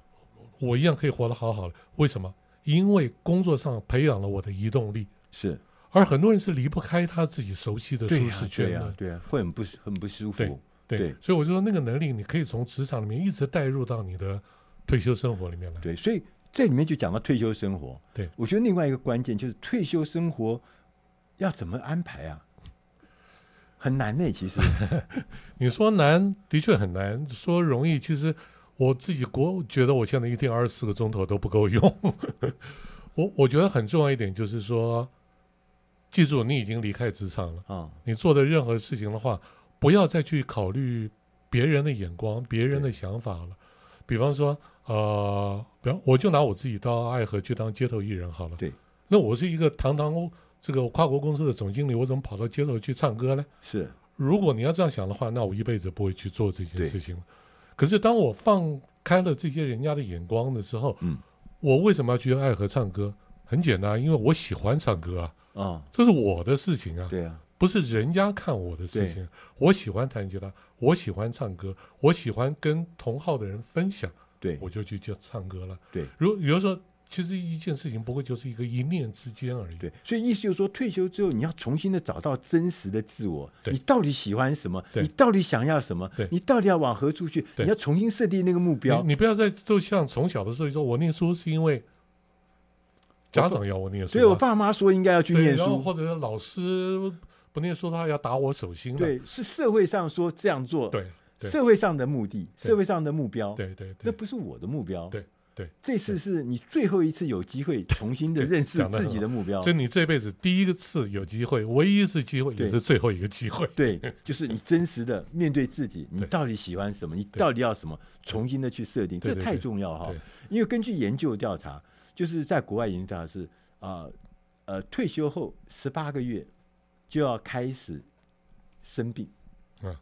[SPEAKER 2] 我一样可以活得好好的。为什么？因为工作上培养了我的移动力。
[SPEAKER 1] 是，
[SPEAKER 2] 而很多人是离不开他自己熟悉的舒适圈的，对啊，
[SPEAKER 1] 对啊，会很不很不舒服。
[SPEAKER 2] 对，对，所以我就说那个能力，你可以从职场里面一直带入到你的退休生活里面来。
[SPEAKER 1] 对，所以这里面就讲到退休生活。
[SPEAKER 2] 对，
[SPEAKER 1] 我觉得另外一个关键就是退休生活要怎么安排啊？很难呢，其实。[LAUGHS]
[SPEAKER 2] 你说难，的确很难；说容易，其实我自己国觉得我现在一天二十四个钟头都不够用。[LAUGHS] 我我觉得很重要一点就是说，记住你已经离开职场了啊，哦，你做的任何事情的话。不要再去考虑别人的眼光、别人的想法了。比方说，呃，比方我就拿我自己到爱河去当街头艺人好了。
[SPEAKER 1] 对。
[SPEAKER 2] 那我是一个堂堂这个跨国公司的总经理，我怎么跑到街头去唱歌呢？
[SPEAKER 1] 是。
[SPEAKER 2] 如果你要这样想的话，那我一辈子不会去做这件事情。可是当我放开了这些人家的眼光的时候，嗯，我为什么要去爱河唱歌？很简单，因为我喜欢唱歌啊，啊、哦，这是我的事情啊，
[SPEAKER 1] 对啊，
[SPEAKER 2] 不是人家看我的事情。我喜欢弹吉他，我喜欢唱歌，我喜欢跟同好的人分享，
[SPEAKER 1] 对，
[SPEAKER 2] 我就去就唱歌了。
[SPEAKER 1] 对，
[SPEAKER 2] 如比如说，其实一件事情不过就是一个一念之间而已。
[SPEAKER 1] 对，所以意思就是说，退休之后你要重新的找到真实的自我，你到底喜欢什么？你到底想要什么？你到底要往何处去？你要重新设定那个目标。
[SPEAKER 2] 你，你不要再就像从小的时候说，我念书是因为。家长要我念书，啊，
[SPEAKER 1] 所以我爸妈说应该要去念书，
[SPEAKER 2] 或者老师不能说，他要打我手心。
[SPEAKER 1] 对，是社会上说这样做，
[SPEAKER 2] 对，
[SPEAKER 1] 社会上的目的，社会上的目标，
[SPEAKER 2] 对对，
[SPEAKER 1] 那不是我的目标。
[SPEAKER 2] 对对，
[SPEAKER 1] 这次是你最后一次有机会重新的认识自己的目标，
[SPEAKER 2] 所以你这辈子第一个次有机会，唯一一次机会，也是最后一个机会。
[SPEAKER 1] 对，就是你真实的面对自己，你到底喜欢什么？你到底要什么？重新的去设定，这太重要哈。因为根据研究调查，就是在国外研究调查是。啊，呃，退休后十八个月就要开始生病，啊，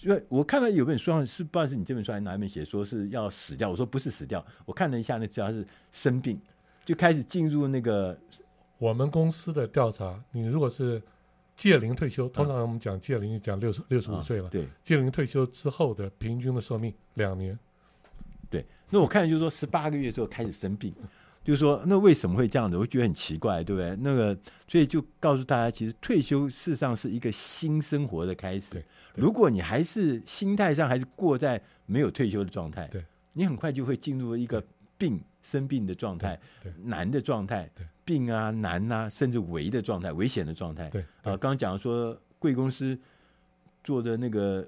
[SPEAKER 1] 因为我看到有本书上是不知道是你这本书还是哪一本写说是要死掉，我说不是死掉，我看了一下那只要是生病就开始进入那个
[SPEAKER 2] 我们公司的调查，你如果是届龄退休，通常我们讲届龄讲六十六十五岁了，对，届龄退休之后的平均的寿命两年，
[SPEAKER 1] 对，那我看就是说十八个月之后开始生病。就是说，那为什么会这样子？我觉得很奇怪，对不对？那个，所以就告诉大家，其实退休事实上是一个新生活的开始。如果你还是心态上还是过在没有退休的状态，对，你很快就会进入一个病生病的状态，难的状态，病啊难啊，甚至危的状态，危险的状态。对啊，刚刚讲说贵公司做的那个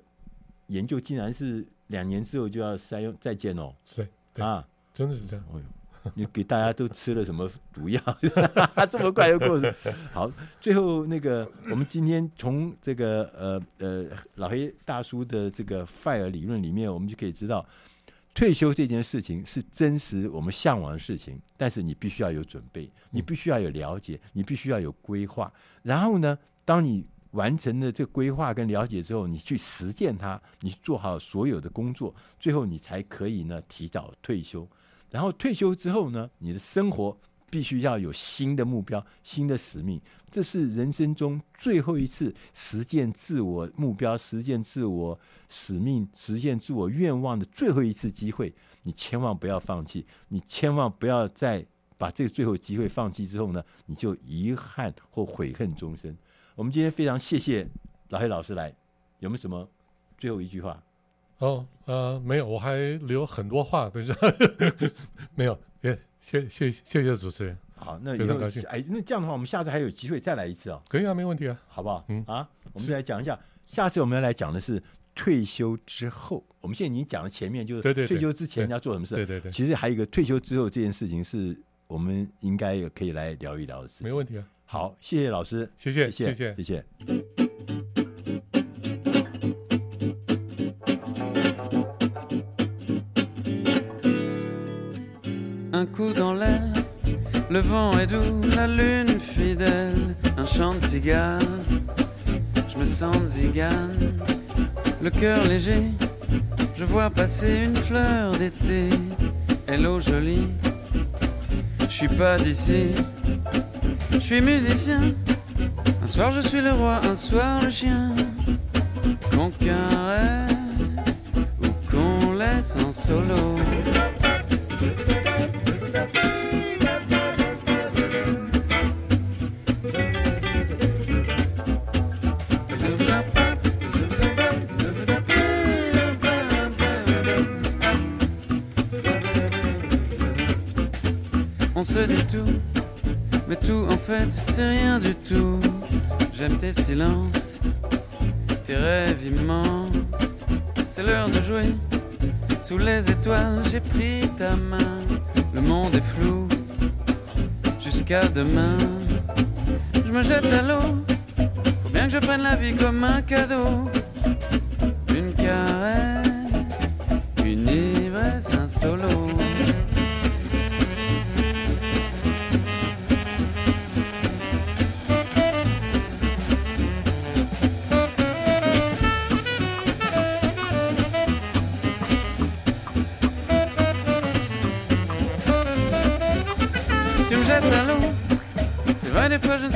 [SPEAKER 1] 研究，竟然是两年之后就要再用再见哦。
[SPEAKER 2] 是啊，真的是这样。
[SPEAKER 1] 你给大家都吃了什么毒药？[LAUGHS] 这么快就过去。好，最后那个，我们今天从这个呃呃老黑大叔的这个 FIRE 理论里面，我们就可以知道，退休这件事情是真实我们向往的事情，但是你必须要有准备，你必须要有了解，你必须要有规划。然后呢，当你完成了这个规划跟了解之后，你去实践它，你做好所有的工作，最后你才可以呢提早退休。然后退休之后呢，你的生活必须要有新的目标、新的使命，这是人生中最后一次实现自我目标、实现自我使命、实现自我愿望的最后一次机会。你千万不要放弃，你千万不要再把这个最后机会放弃之后呢，你就遗憾或悔恨终生。我们今天非常谢谢老黑老师来，有没有什么最后一句话？
[SPEAKER 2] 哦，呃，没有，我还留很多话，等一下，[LAUGHS] 没有，谢谢谢谢谢主持人，
[SPEAKER 1] 好，那非常高兴，哎，那这样的话，我们下次还有机会再来一次哦，
[SPEAKER 2] 可以啊，没问题啊，
[SPEAKER 1] 好不好？嗯。啊，我们再来讲一下，下次我们要来讲的是退休之后，我们现在已经讲了前面，就是退休之前要做什么事，
[SPEAKER 2] 对对对，
[SPEAKER 1] 其实还有一个退休之后这件事情，是我们应该也可以来聊一聊的事情，
[SPEAKER 2] 没问题啊，
[SPEAKER 1] 好，谢谢老师，
[SPEAKER 2] 谢谢谢谢。谢谢。
[SPEAKER 6] un coup dans l'aile. Le vent est doux, la lune fidèle, un chant de cigale. Je me sens zigane, le cœur léger. Je vois passer une fleur d'été. Elle Hello jolie, je suis pas d'ici. Je suis musicien. Un soir je suis le roi, un soir le chien. Qu'on caresse ou qu'on laisse en solo. se tout, Mais tout en fait, c'est rien du tout. J'aime tes silences, tes rêves immenses. C'est l'heure de jouer. Sous les étoiles, j'ai pris ta main. Le monde est flou jusqu'à demain. Je me jette à l'eau. Faut bien que je prenne la vie comme un cadeau. Une caresse, une ivresse, un solo.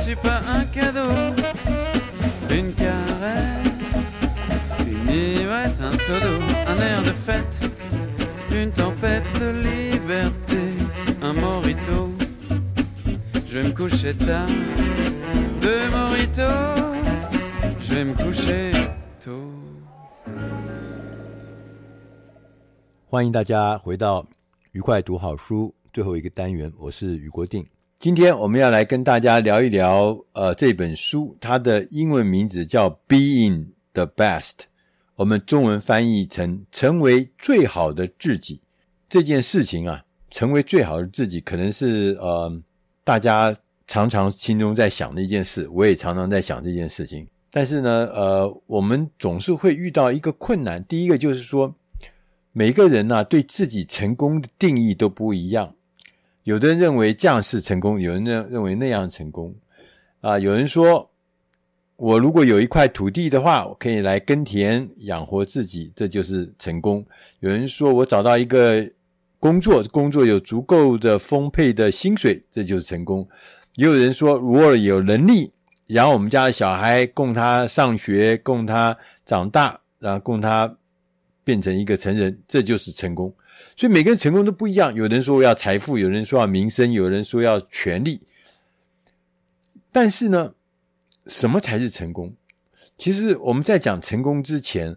[SPEAKER 6] ne suis pas un cadeau. Une caresse, une ivresse, un seau d'eau, un air de fête, une tempête de liberté, un morito. Je vais me coucher tard, deux moritos, je vais me coucher tôt.
[SPEAKER 1] 欢迎大家回到愉快读好书最后一个单元，我是余国定。 今天我们要来跟大家聊一聊，呃，这本书它的英文名字叫《Being the Best》，我们中文翻译成“成为最好的自己”。这件事情啊，成为最好的自己，可能是呃大家常常心中在想的一件事。我也常常在想这件事情。但是呢，呃，我们总是会遇到一个困难。第一个就是说，每个人呢，对自己成功的定义都不一样。有的人认为这样是成功，有人认认为那样成功，啊，有人说，我如果有一块土地的话，我可以来耕田养活自己，这就是成功。有人说我找到一个工作，工作有足够的丰沛的薪水，这就是成功。也有人说，如果有能力养我们家的小孩，供他上学，供他长大，然后供他变成一个成人，这就是成功。所以每个人成功都不一样，有人说要财富，有人说要名声，有人说要权力。但是呢，什么才是成功？其实我们在讲成功之前，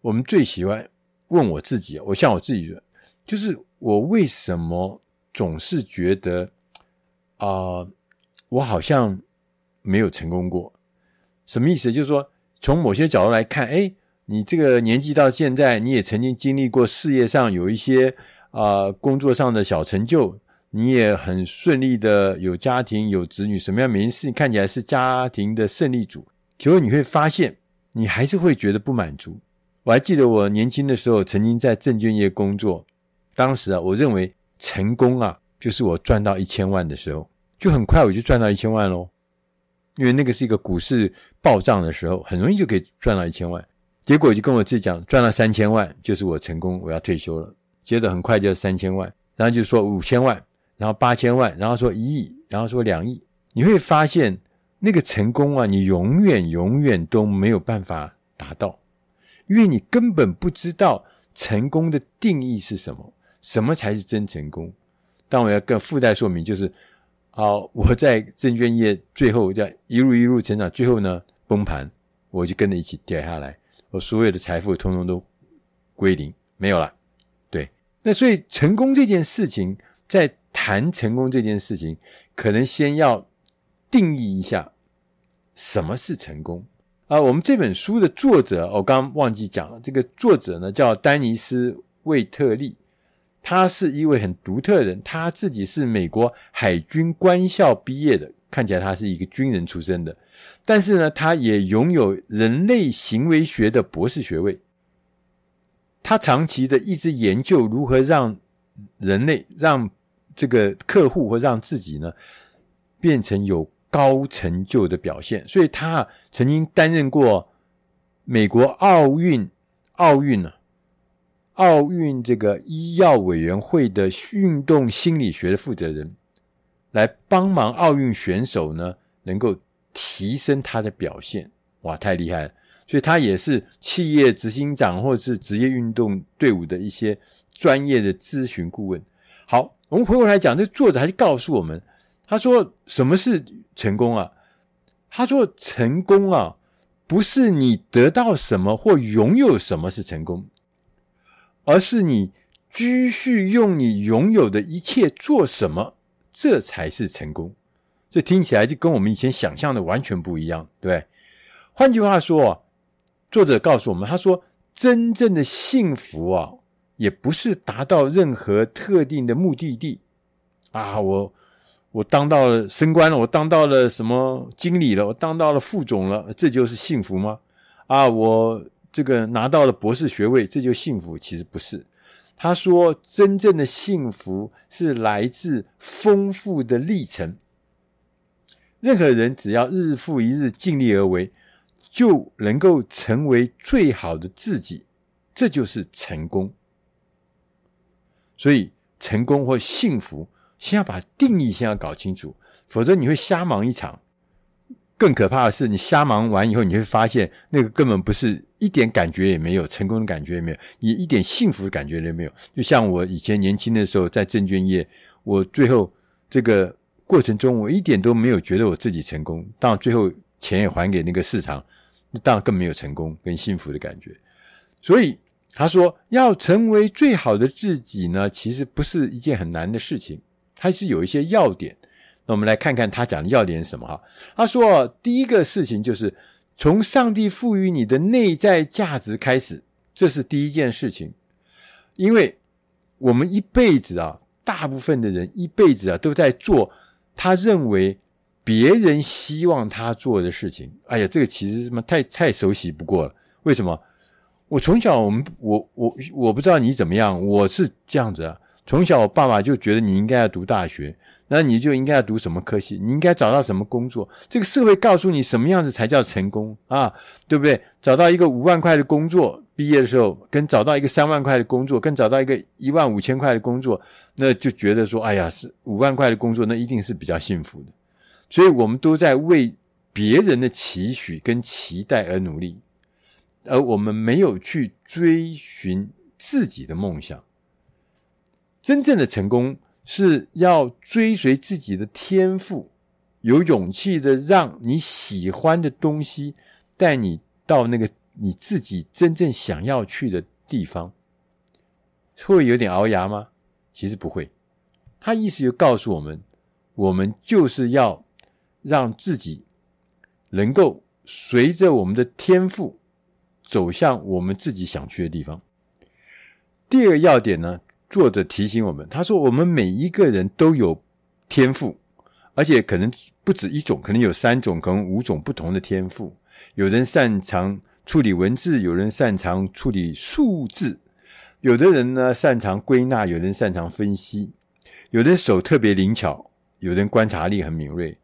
[SPEAKER 1] 我们最喜欢问我自己，我像我自己说，就是我为什么总是觉得啊、我好像没有成功过？什么意思？就是说，从某些角度来看，哎。你这个年纪到现在，你也曾经经历过事业上有一些啊、工作上的小成就，你也很顺利的有家庭有子女，什么样每件事看起来是家庭的胜利组，结果你会发现你还是会觉得不满足。我还记得我年轻的时候曾经在证券业工作，当时啊，我认为成功啊就是我赚到一千万的时候，就很快我就赚到一千万喽，因为那个是一个股市暴涨的时候，很容易就可以赚到一千万。结果就跟我自己讲，赚了三千万就是我成功，我要退休了。接着很快就是三千万，然后就说五千万，然后八千万，然后说一亿，然后说两亿。你会发现那个成功啊，你永远永远都没有办法达到，因为你根本不知道成功的定义是什么，什么才是真成功。但我要更附带说明，就是好，我在证券业最后在一路一路成长，最后呢崩盘，我就跟着一起掉下来。我所有的财富通通都归零，没有了。对，那所以成功这件事情，在谈成功这件事情，可能先要定义一下什么是成功啊。我们这本书的作者，我刚忘记讲了，这个作者呢叫丹尼斯·魏特利，他是一位很独特的人，他自己是美国海军官校毕业的，看起来他是一个军人出身的。但是呢，他也拥有人类行为学的博士学位。他长期的一直研究如何让人类、让这个客户或让自己呢，变成有高成就的表现。所以他曾经担任过美国奥运、奥运呢、奥运这个医药委员会的运动心理学的负责人，来帮忙奥运选手呢，能够。提升他的表现，哇，太厉害了！所以他也是企业执行长或者是职业运动队伍的一些专业的咨询顾问。好，我们回过来讲，这作者还是告诉我们，他说什么是成功啊？他说成功啊，不是你得到什么或拥有什么是成功，而是你继续用你拥有的一切做什么，这才是成功。这听起来就跟我们以前想象的完全不一样，对？换句话说，作者告诉我们，他说，真正的幸福啊，也不是达到任何特定的目的地啊。我我当到了升官了，我当到了什么经理了，我当到了副总了，这就是幸福吗？啊，我这个拿到了博士学位，这就幸福？其实不是。他说，真正的幸福是来自丰富的历程。任何人只要日复一日尽力而为，就能够成为最好的自己，这就是成功。所以，成功或幸福先要把定义先要搞清楚，否则你会瞎忙一场。更可怕的是，你瞎忙完以后，你会发现那个根本不是一点感觉也没有，成功的感觉也没有，你一点幸福的感觉都没有。就像我以前年轻的时候在证券业，我最后这个过程中，我一点都没有觉得我自己成功，到最后钱也还给那个市场，那当然更没有成功跟幸福的感觉。所以他说，要成为最好的自己呢，其实不是一件很难的事情，它是有一些要点。那我们来看看他讲的要点是什么哈？他说，第一个事情就是从上帝赋予你的内在价值开始，这是第一件事情。因为我们一辈子啊，大部分的人一辈子啊都在做他认为别人希望他做的事情。哎呀，这个其实什么太太熟悉不过了。为什么？我从小我们我我我不知道你怎么样，我是这样子啊。从小我爸爸就觉得你应该要读大学。那你就应该要读什么科系？你应该找到什么工作？这个社会告诉你什么样子才叫成功啊？对不对？找到一个五万块的工作，毕业的时候跟找到一个三万块的工作，跟找到一个一万五千块的工作，那就觉得说，哎呀，是五万块的工作，那一定是比较幸福的。所以我们都在为别人的期许跟期待而努力，而我们没有去追寻自己的梦想。真正的成功。是要追随自己的天赋，有勇气的让你喜欢的东西带你到那个你自己真正想要去的地方，会有点熬牙吗？其实不会。他意思就告诉我们，我们就是要让自己能够随着我们的天赋走向我们自己想去的地方。第二个要点呢？作者提醒我们，他说：“我们每一个人都有天赋，而且可能不止一种，可能有三种，可能五种不同的天赋。有人擅长处理文字，有人擅长处理数字，有的人呢擅长归纳，有人擅长分析，有的手特别灵巧，有人观察力很敏锐，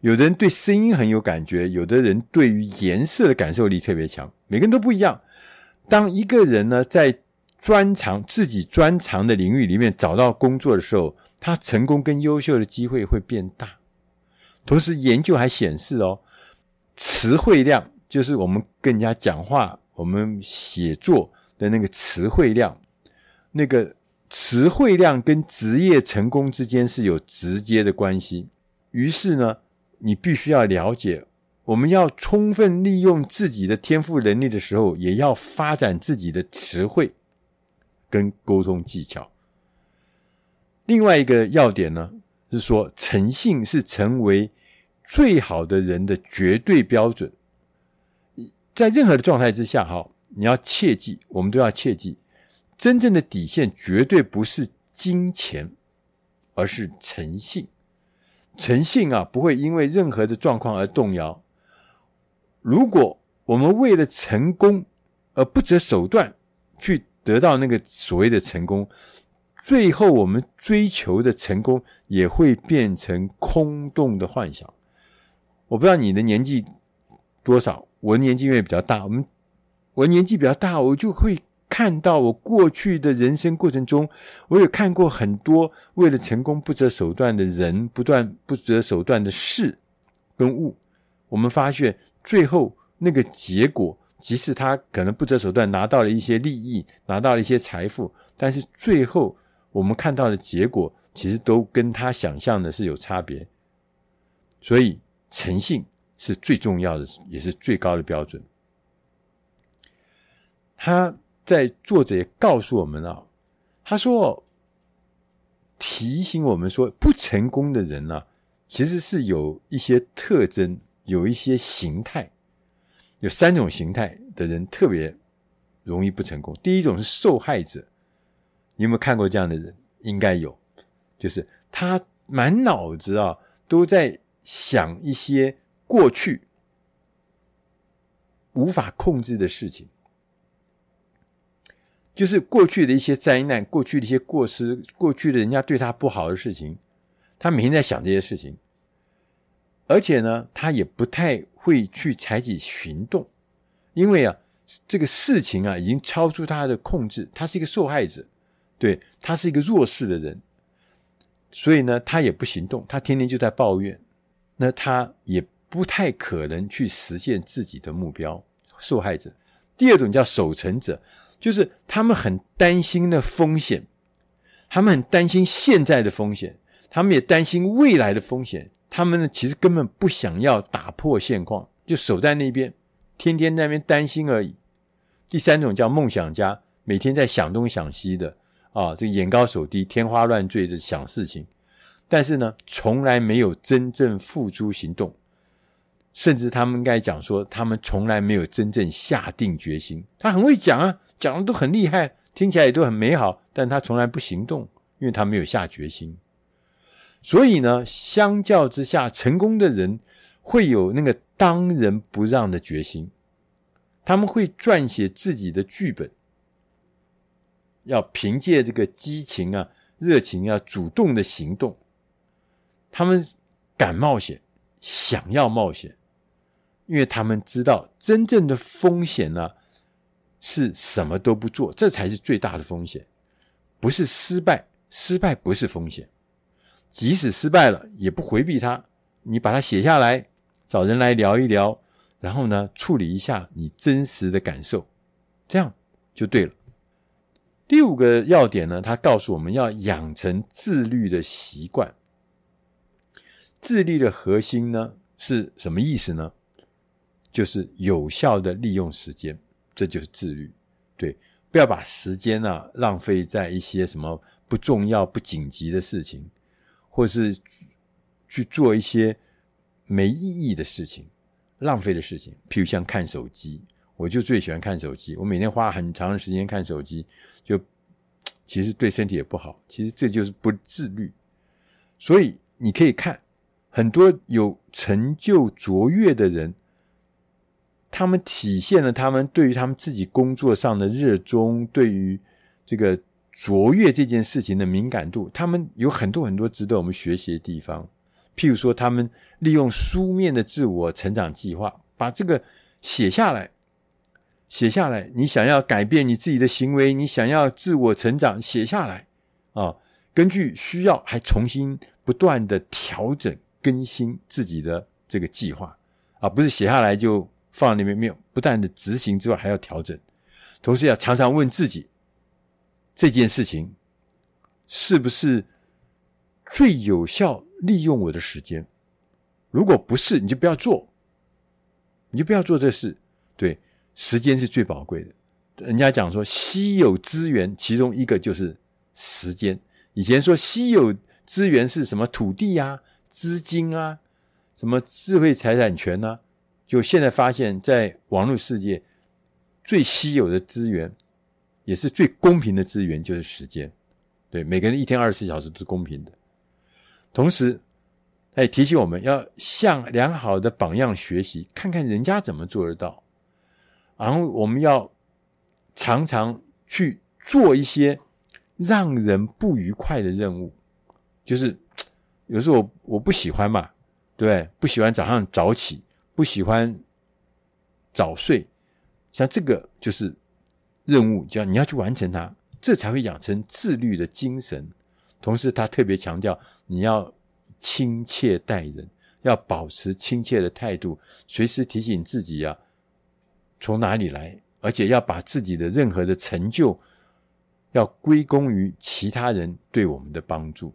[SPEAKER 1] 有的人对声音很有感觉，有的人对于颜色的感受力特别强。每个人都不一样。当一个人呢在……专长自己专长的领域里面找到工作的时候，他成功跟优秀的机会会变大。同时，研究还显示哦，词汇量就是我们跟人家讲话、我们写作的那个词汇量，那个词汇量跟职业成功之间是有直接的关系。于是呢，你必须要了解，我们要充分利用自己的天赋能力的时候，也要发展自己的词汇。跟沟通技巧。另外一个要点呢，是说诚信是成为最好的人的绝对标准。在任何的状态之下，哈，你要切记，我们都要切记，真正的底线绝对不是金钱，而是诚信。诚信啊，不会因为任何的状况而动摇。如果我们为了成功而不择手段去。得到那个所谓的成功，最后我们追求的成功也会变成空洞的幻想。我不知道你的年纪多少，我年纪因为比较大，我们我年纪比较大，我就会看到我过去的人生过程中，我有看过很多为了成功不择手段的人，不断不择手段的事跟物。我们发现最后那个结果。即使他可能不择手段拿到了一些利益，拿到了一些财富，但是最后我们看到的结果，其实都跟他想象的是有差别。所以诚信是最重要的，也是最高的标准。他在作者也告诉我们啊，他说提醒我们说，不成功的人呢、其实是有一些特征，有一些形态。有三种形态的人特别容易不成功。第一种是受害者，你有没有看过这样的人？应该有，就是他满脑子啊都在想一些过去无法控制的事情，就是过去的一些灾难、过去的一些过失、过去的人家对他不好的事情，他每天在想这些事情。而且呢，他也不太会去采取行动，因为啊，这个事情啊已经超出他的控制，他是一个受害者，对，他是一个弱势的人，所以呢，他也不行动，他天天就在抱怨，那他也不太可能去实现自己的目标。受害者。第二种叫守成者，就是他们很担心的风险，他们很担心现在的风险，他们也担心未来的风险。他们呢，其实根本不想要打破现况，就守在那边，天天在那边担心而已。第三种叫梦想家，每天在想东想西的啊，这眼高手低、天花乱坠的想事情，但是呢，从来没有真正付诸行动。甚至他们应该讲说，他们从来没有真正下定决心。他很会讲啊，讲的都很厉害，听起来也都很美好，但他从来不行动，因为他没有下决心。所以呢，相较之下，成功的人会有那个当仁不让的决心，他们会撰写自己的剧本，要凭借这个激情啊、热情啊，主动的行动。他们敢冒险，想要冒险。因为他们知道真正的风险呢，是什么都不做，这才是最大的风险，不是失败，失败不是风险，即使失败了也不回避它，你把它写下来，找人来聊一聊，然后呢，处理一下你真实的感受，这样就对了。第五个要点呢，他告诉我们要养成自律的习惯，自律的核心呢是什么意思呢？就是有效的利用时间，这就是自律。对，不要把时间啊浪费在一些什么不重要、不紧急的事情，或是去做一些没意义的事情、浪费的事情。譬如像看手机，我就最喜欢看手机。我每天花很长的时间看手机，就 [TSK] 其实对身体也不好。其实这就是不自律。所以你可以看很多有成就卓越的人。他们体现了他们对于他们自己工作上的热衷，对于这个卓越这件事情的敏感度。他们有很多很多值得我们学习的地方。譬如说，他们利用书面的自我成长计划，把这个写下来，写下来。你想要改变你自己的行为，你想要自我成长，写下来啊。根据需要，还重新不断的调整更新自己的这个计划啊，不是写下来就。放里面没有，不但的执行之外，还要调整，同时要常常问自己，这件事情是不是最有效利用我的时间？如果不是，你就不要做，你就不要做这事。对，时间是最宝贵的。人家讲说，稀有资源其中一个就是时间。以前说稀有资源是什么土地啊、资金啊、什么智慧财产权啊。就现在发现，在网络世界最稀有的资源，也是最公平的资源，就是时间。对，每个人一天二十四小时都是公平的。同时，他也提醒我们要向良好的榜样学习，看看人家怎么做得到。然后，我们要常常去做一些让人不愉快的任务，就是 [TSK] 有时候我我不喜欢嘛，对，不喜欢早上早起。不喜欢早睡，像这个就是任务，叫你要去完成它，这才会养成自律的精神。同时，他特别强调你要亲切待人，要保持亲切的态度，随时提醒自己啊，从哪里来，而且要把自己的任何的成就要归功于其他人对我们的帮助。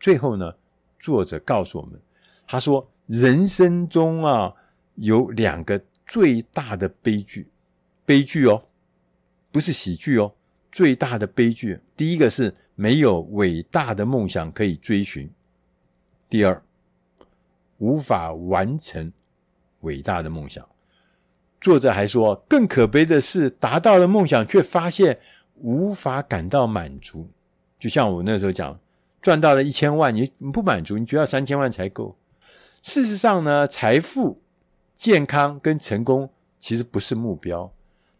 [SPEAKER 1] 最后呢，作者告诉我们，他说。人生中啊，有两个最大的悲剧，悲剧哦，不是喜剧哦，最大的悲剧。第一个是没有伟大的梦想可以追寻，第二，无法完成伟大的梦想。作者还说，更可悲的是，达到了梦想，却发现无法感到满足。就像我那时候讲，赚到了一千万，你不满足，你觉得要三千万才够。事实上呢，财富、健康跟成功其实不是目标，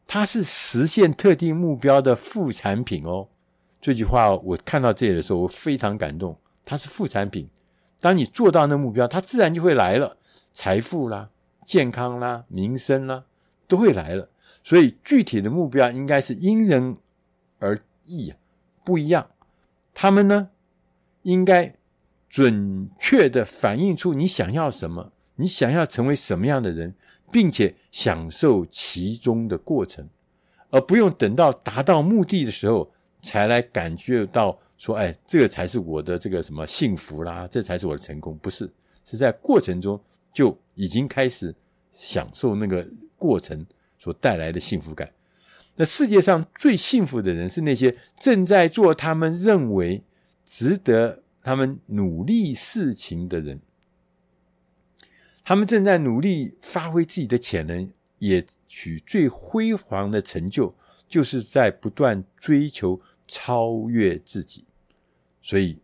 [SPEAKER 1] 它是实现特定目标的副产品哦。这句话我看到这里的时候，我非常感动。它是副产品，当你做到那目标，它自然就会来了，财富啦、健康啦、民生啦，都会来了。所以具体的目标应该是因人而异，不一样。他们呢，应该准确地反映出你想要什么，你想要成为什么样的人，并且享受其中的过程，而不用等到达到目的的时候才来感觉到说：“哎，这个才是我的这个什么幸福啦，这才是我的成功。”不是，是在过程中就已经开始享受那个过程所带来的幸福感。那世界上最幸福的人是那些正在做他们认为值得他们努力事情的人，他们正在努力发挥自己的潜能，也取最辉煌的成就，就是在不断追求超越自己。所以，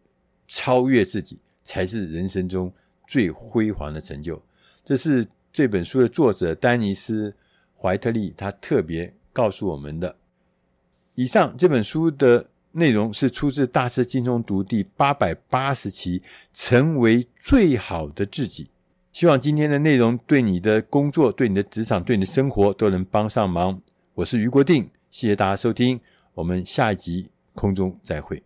[SPEAKER 1] 超越自己才是人生中最辉煌的成就。这是这本书的作者丹尼斯·怀特利他特别。告诉我们的。以上这本书的内容是出自《大师轻松读》第八百八十期，《成为最好的自己》。希望今天的内容对你的工作、对你的职场、对你的生活都能帮上忙。我是余国定，谢谢大家收听，我们下一集空中再会。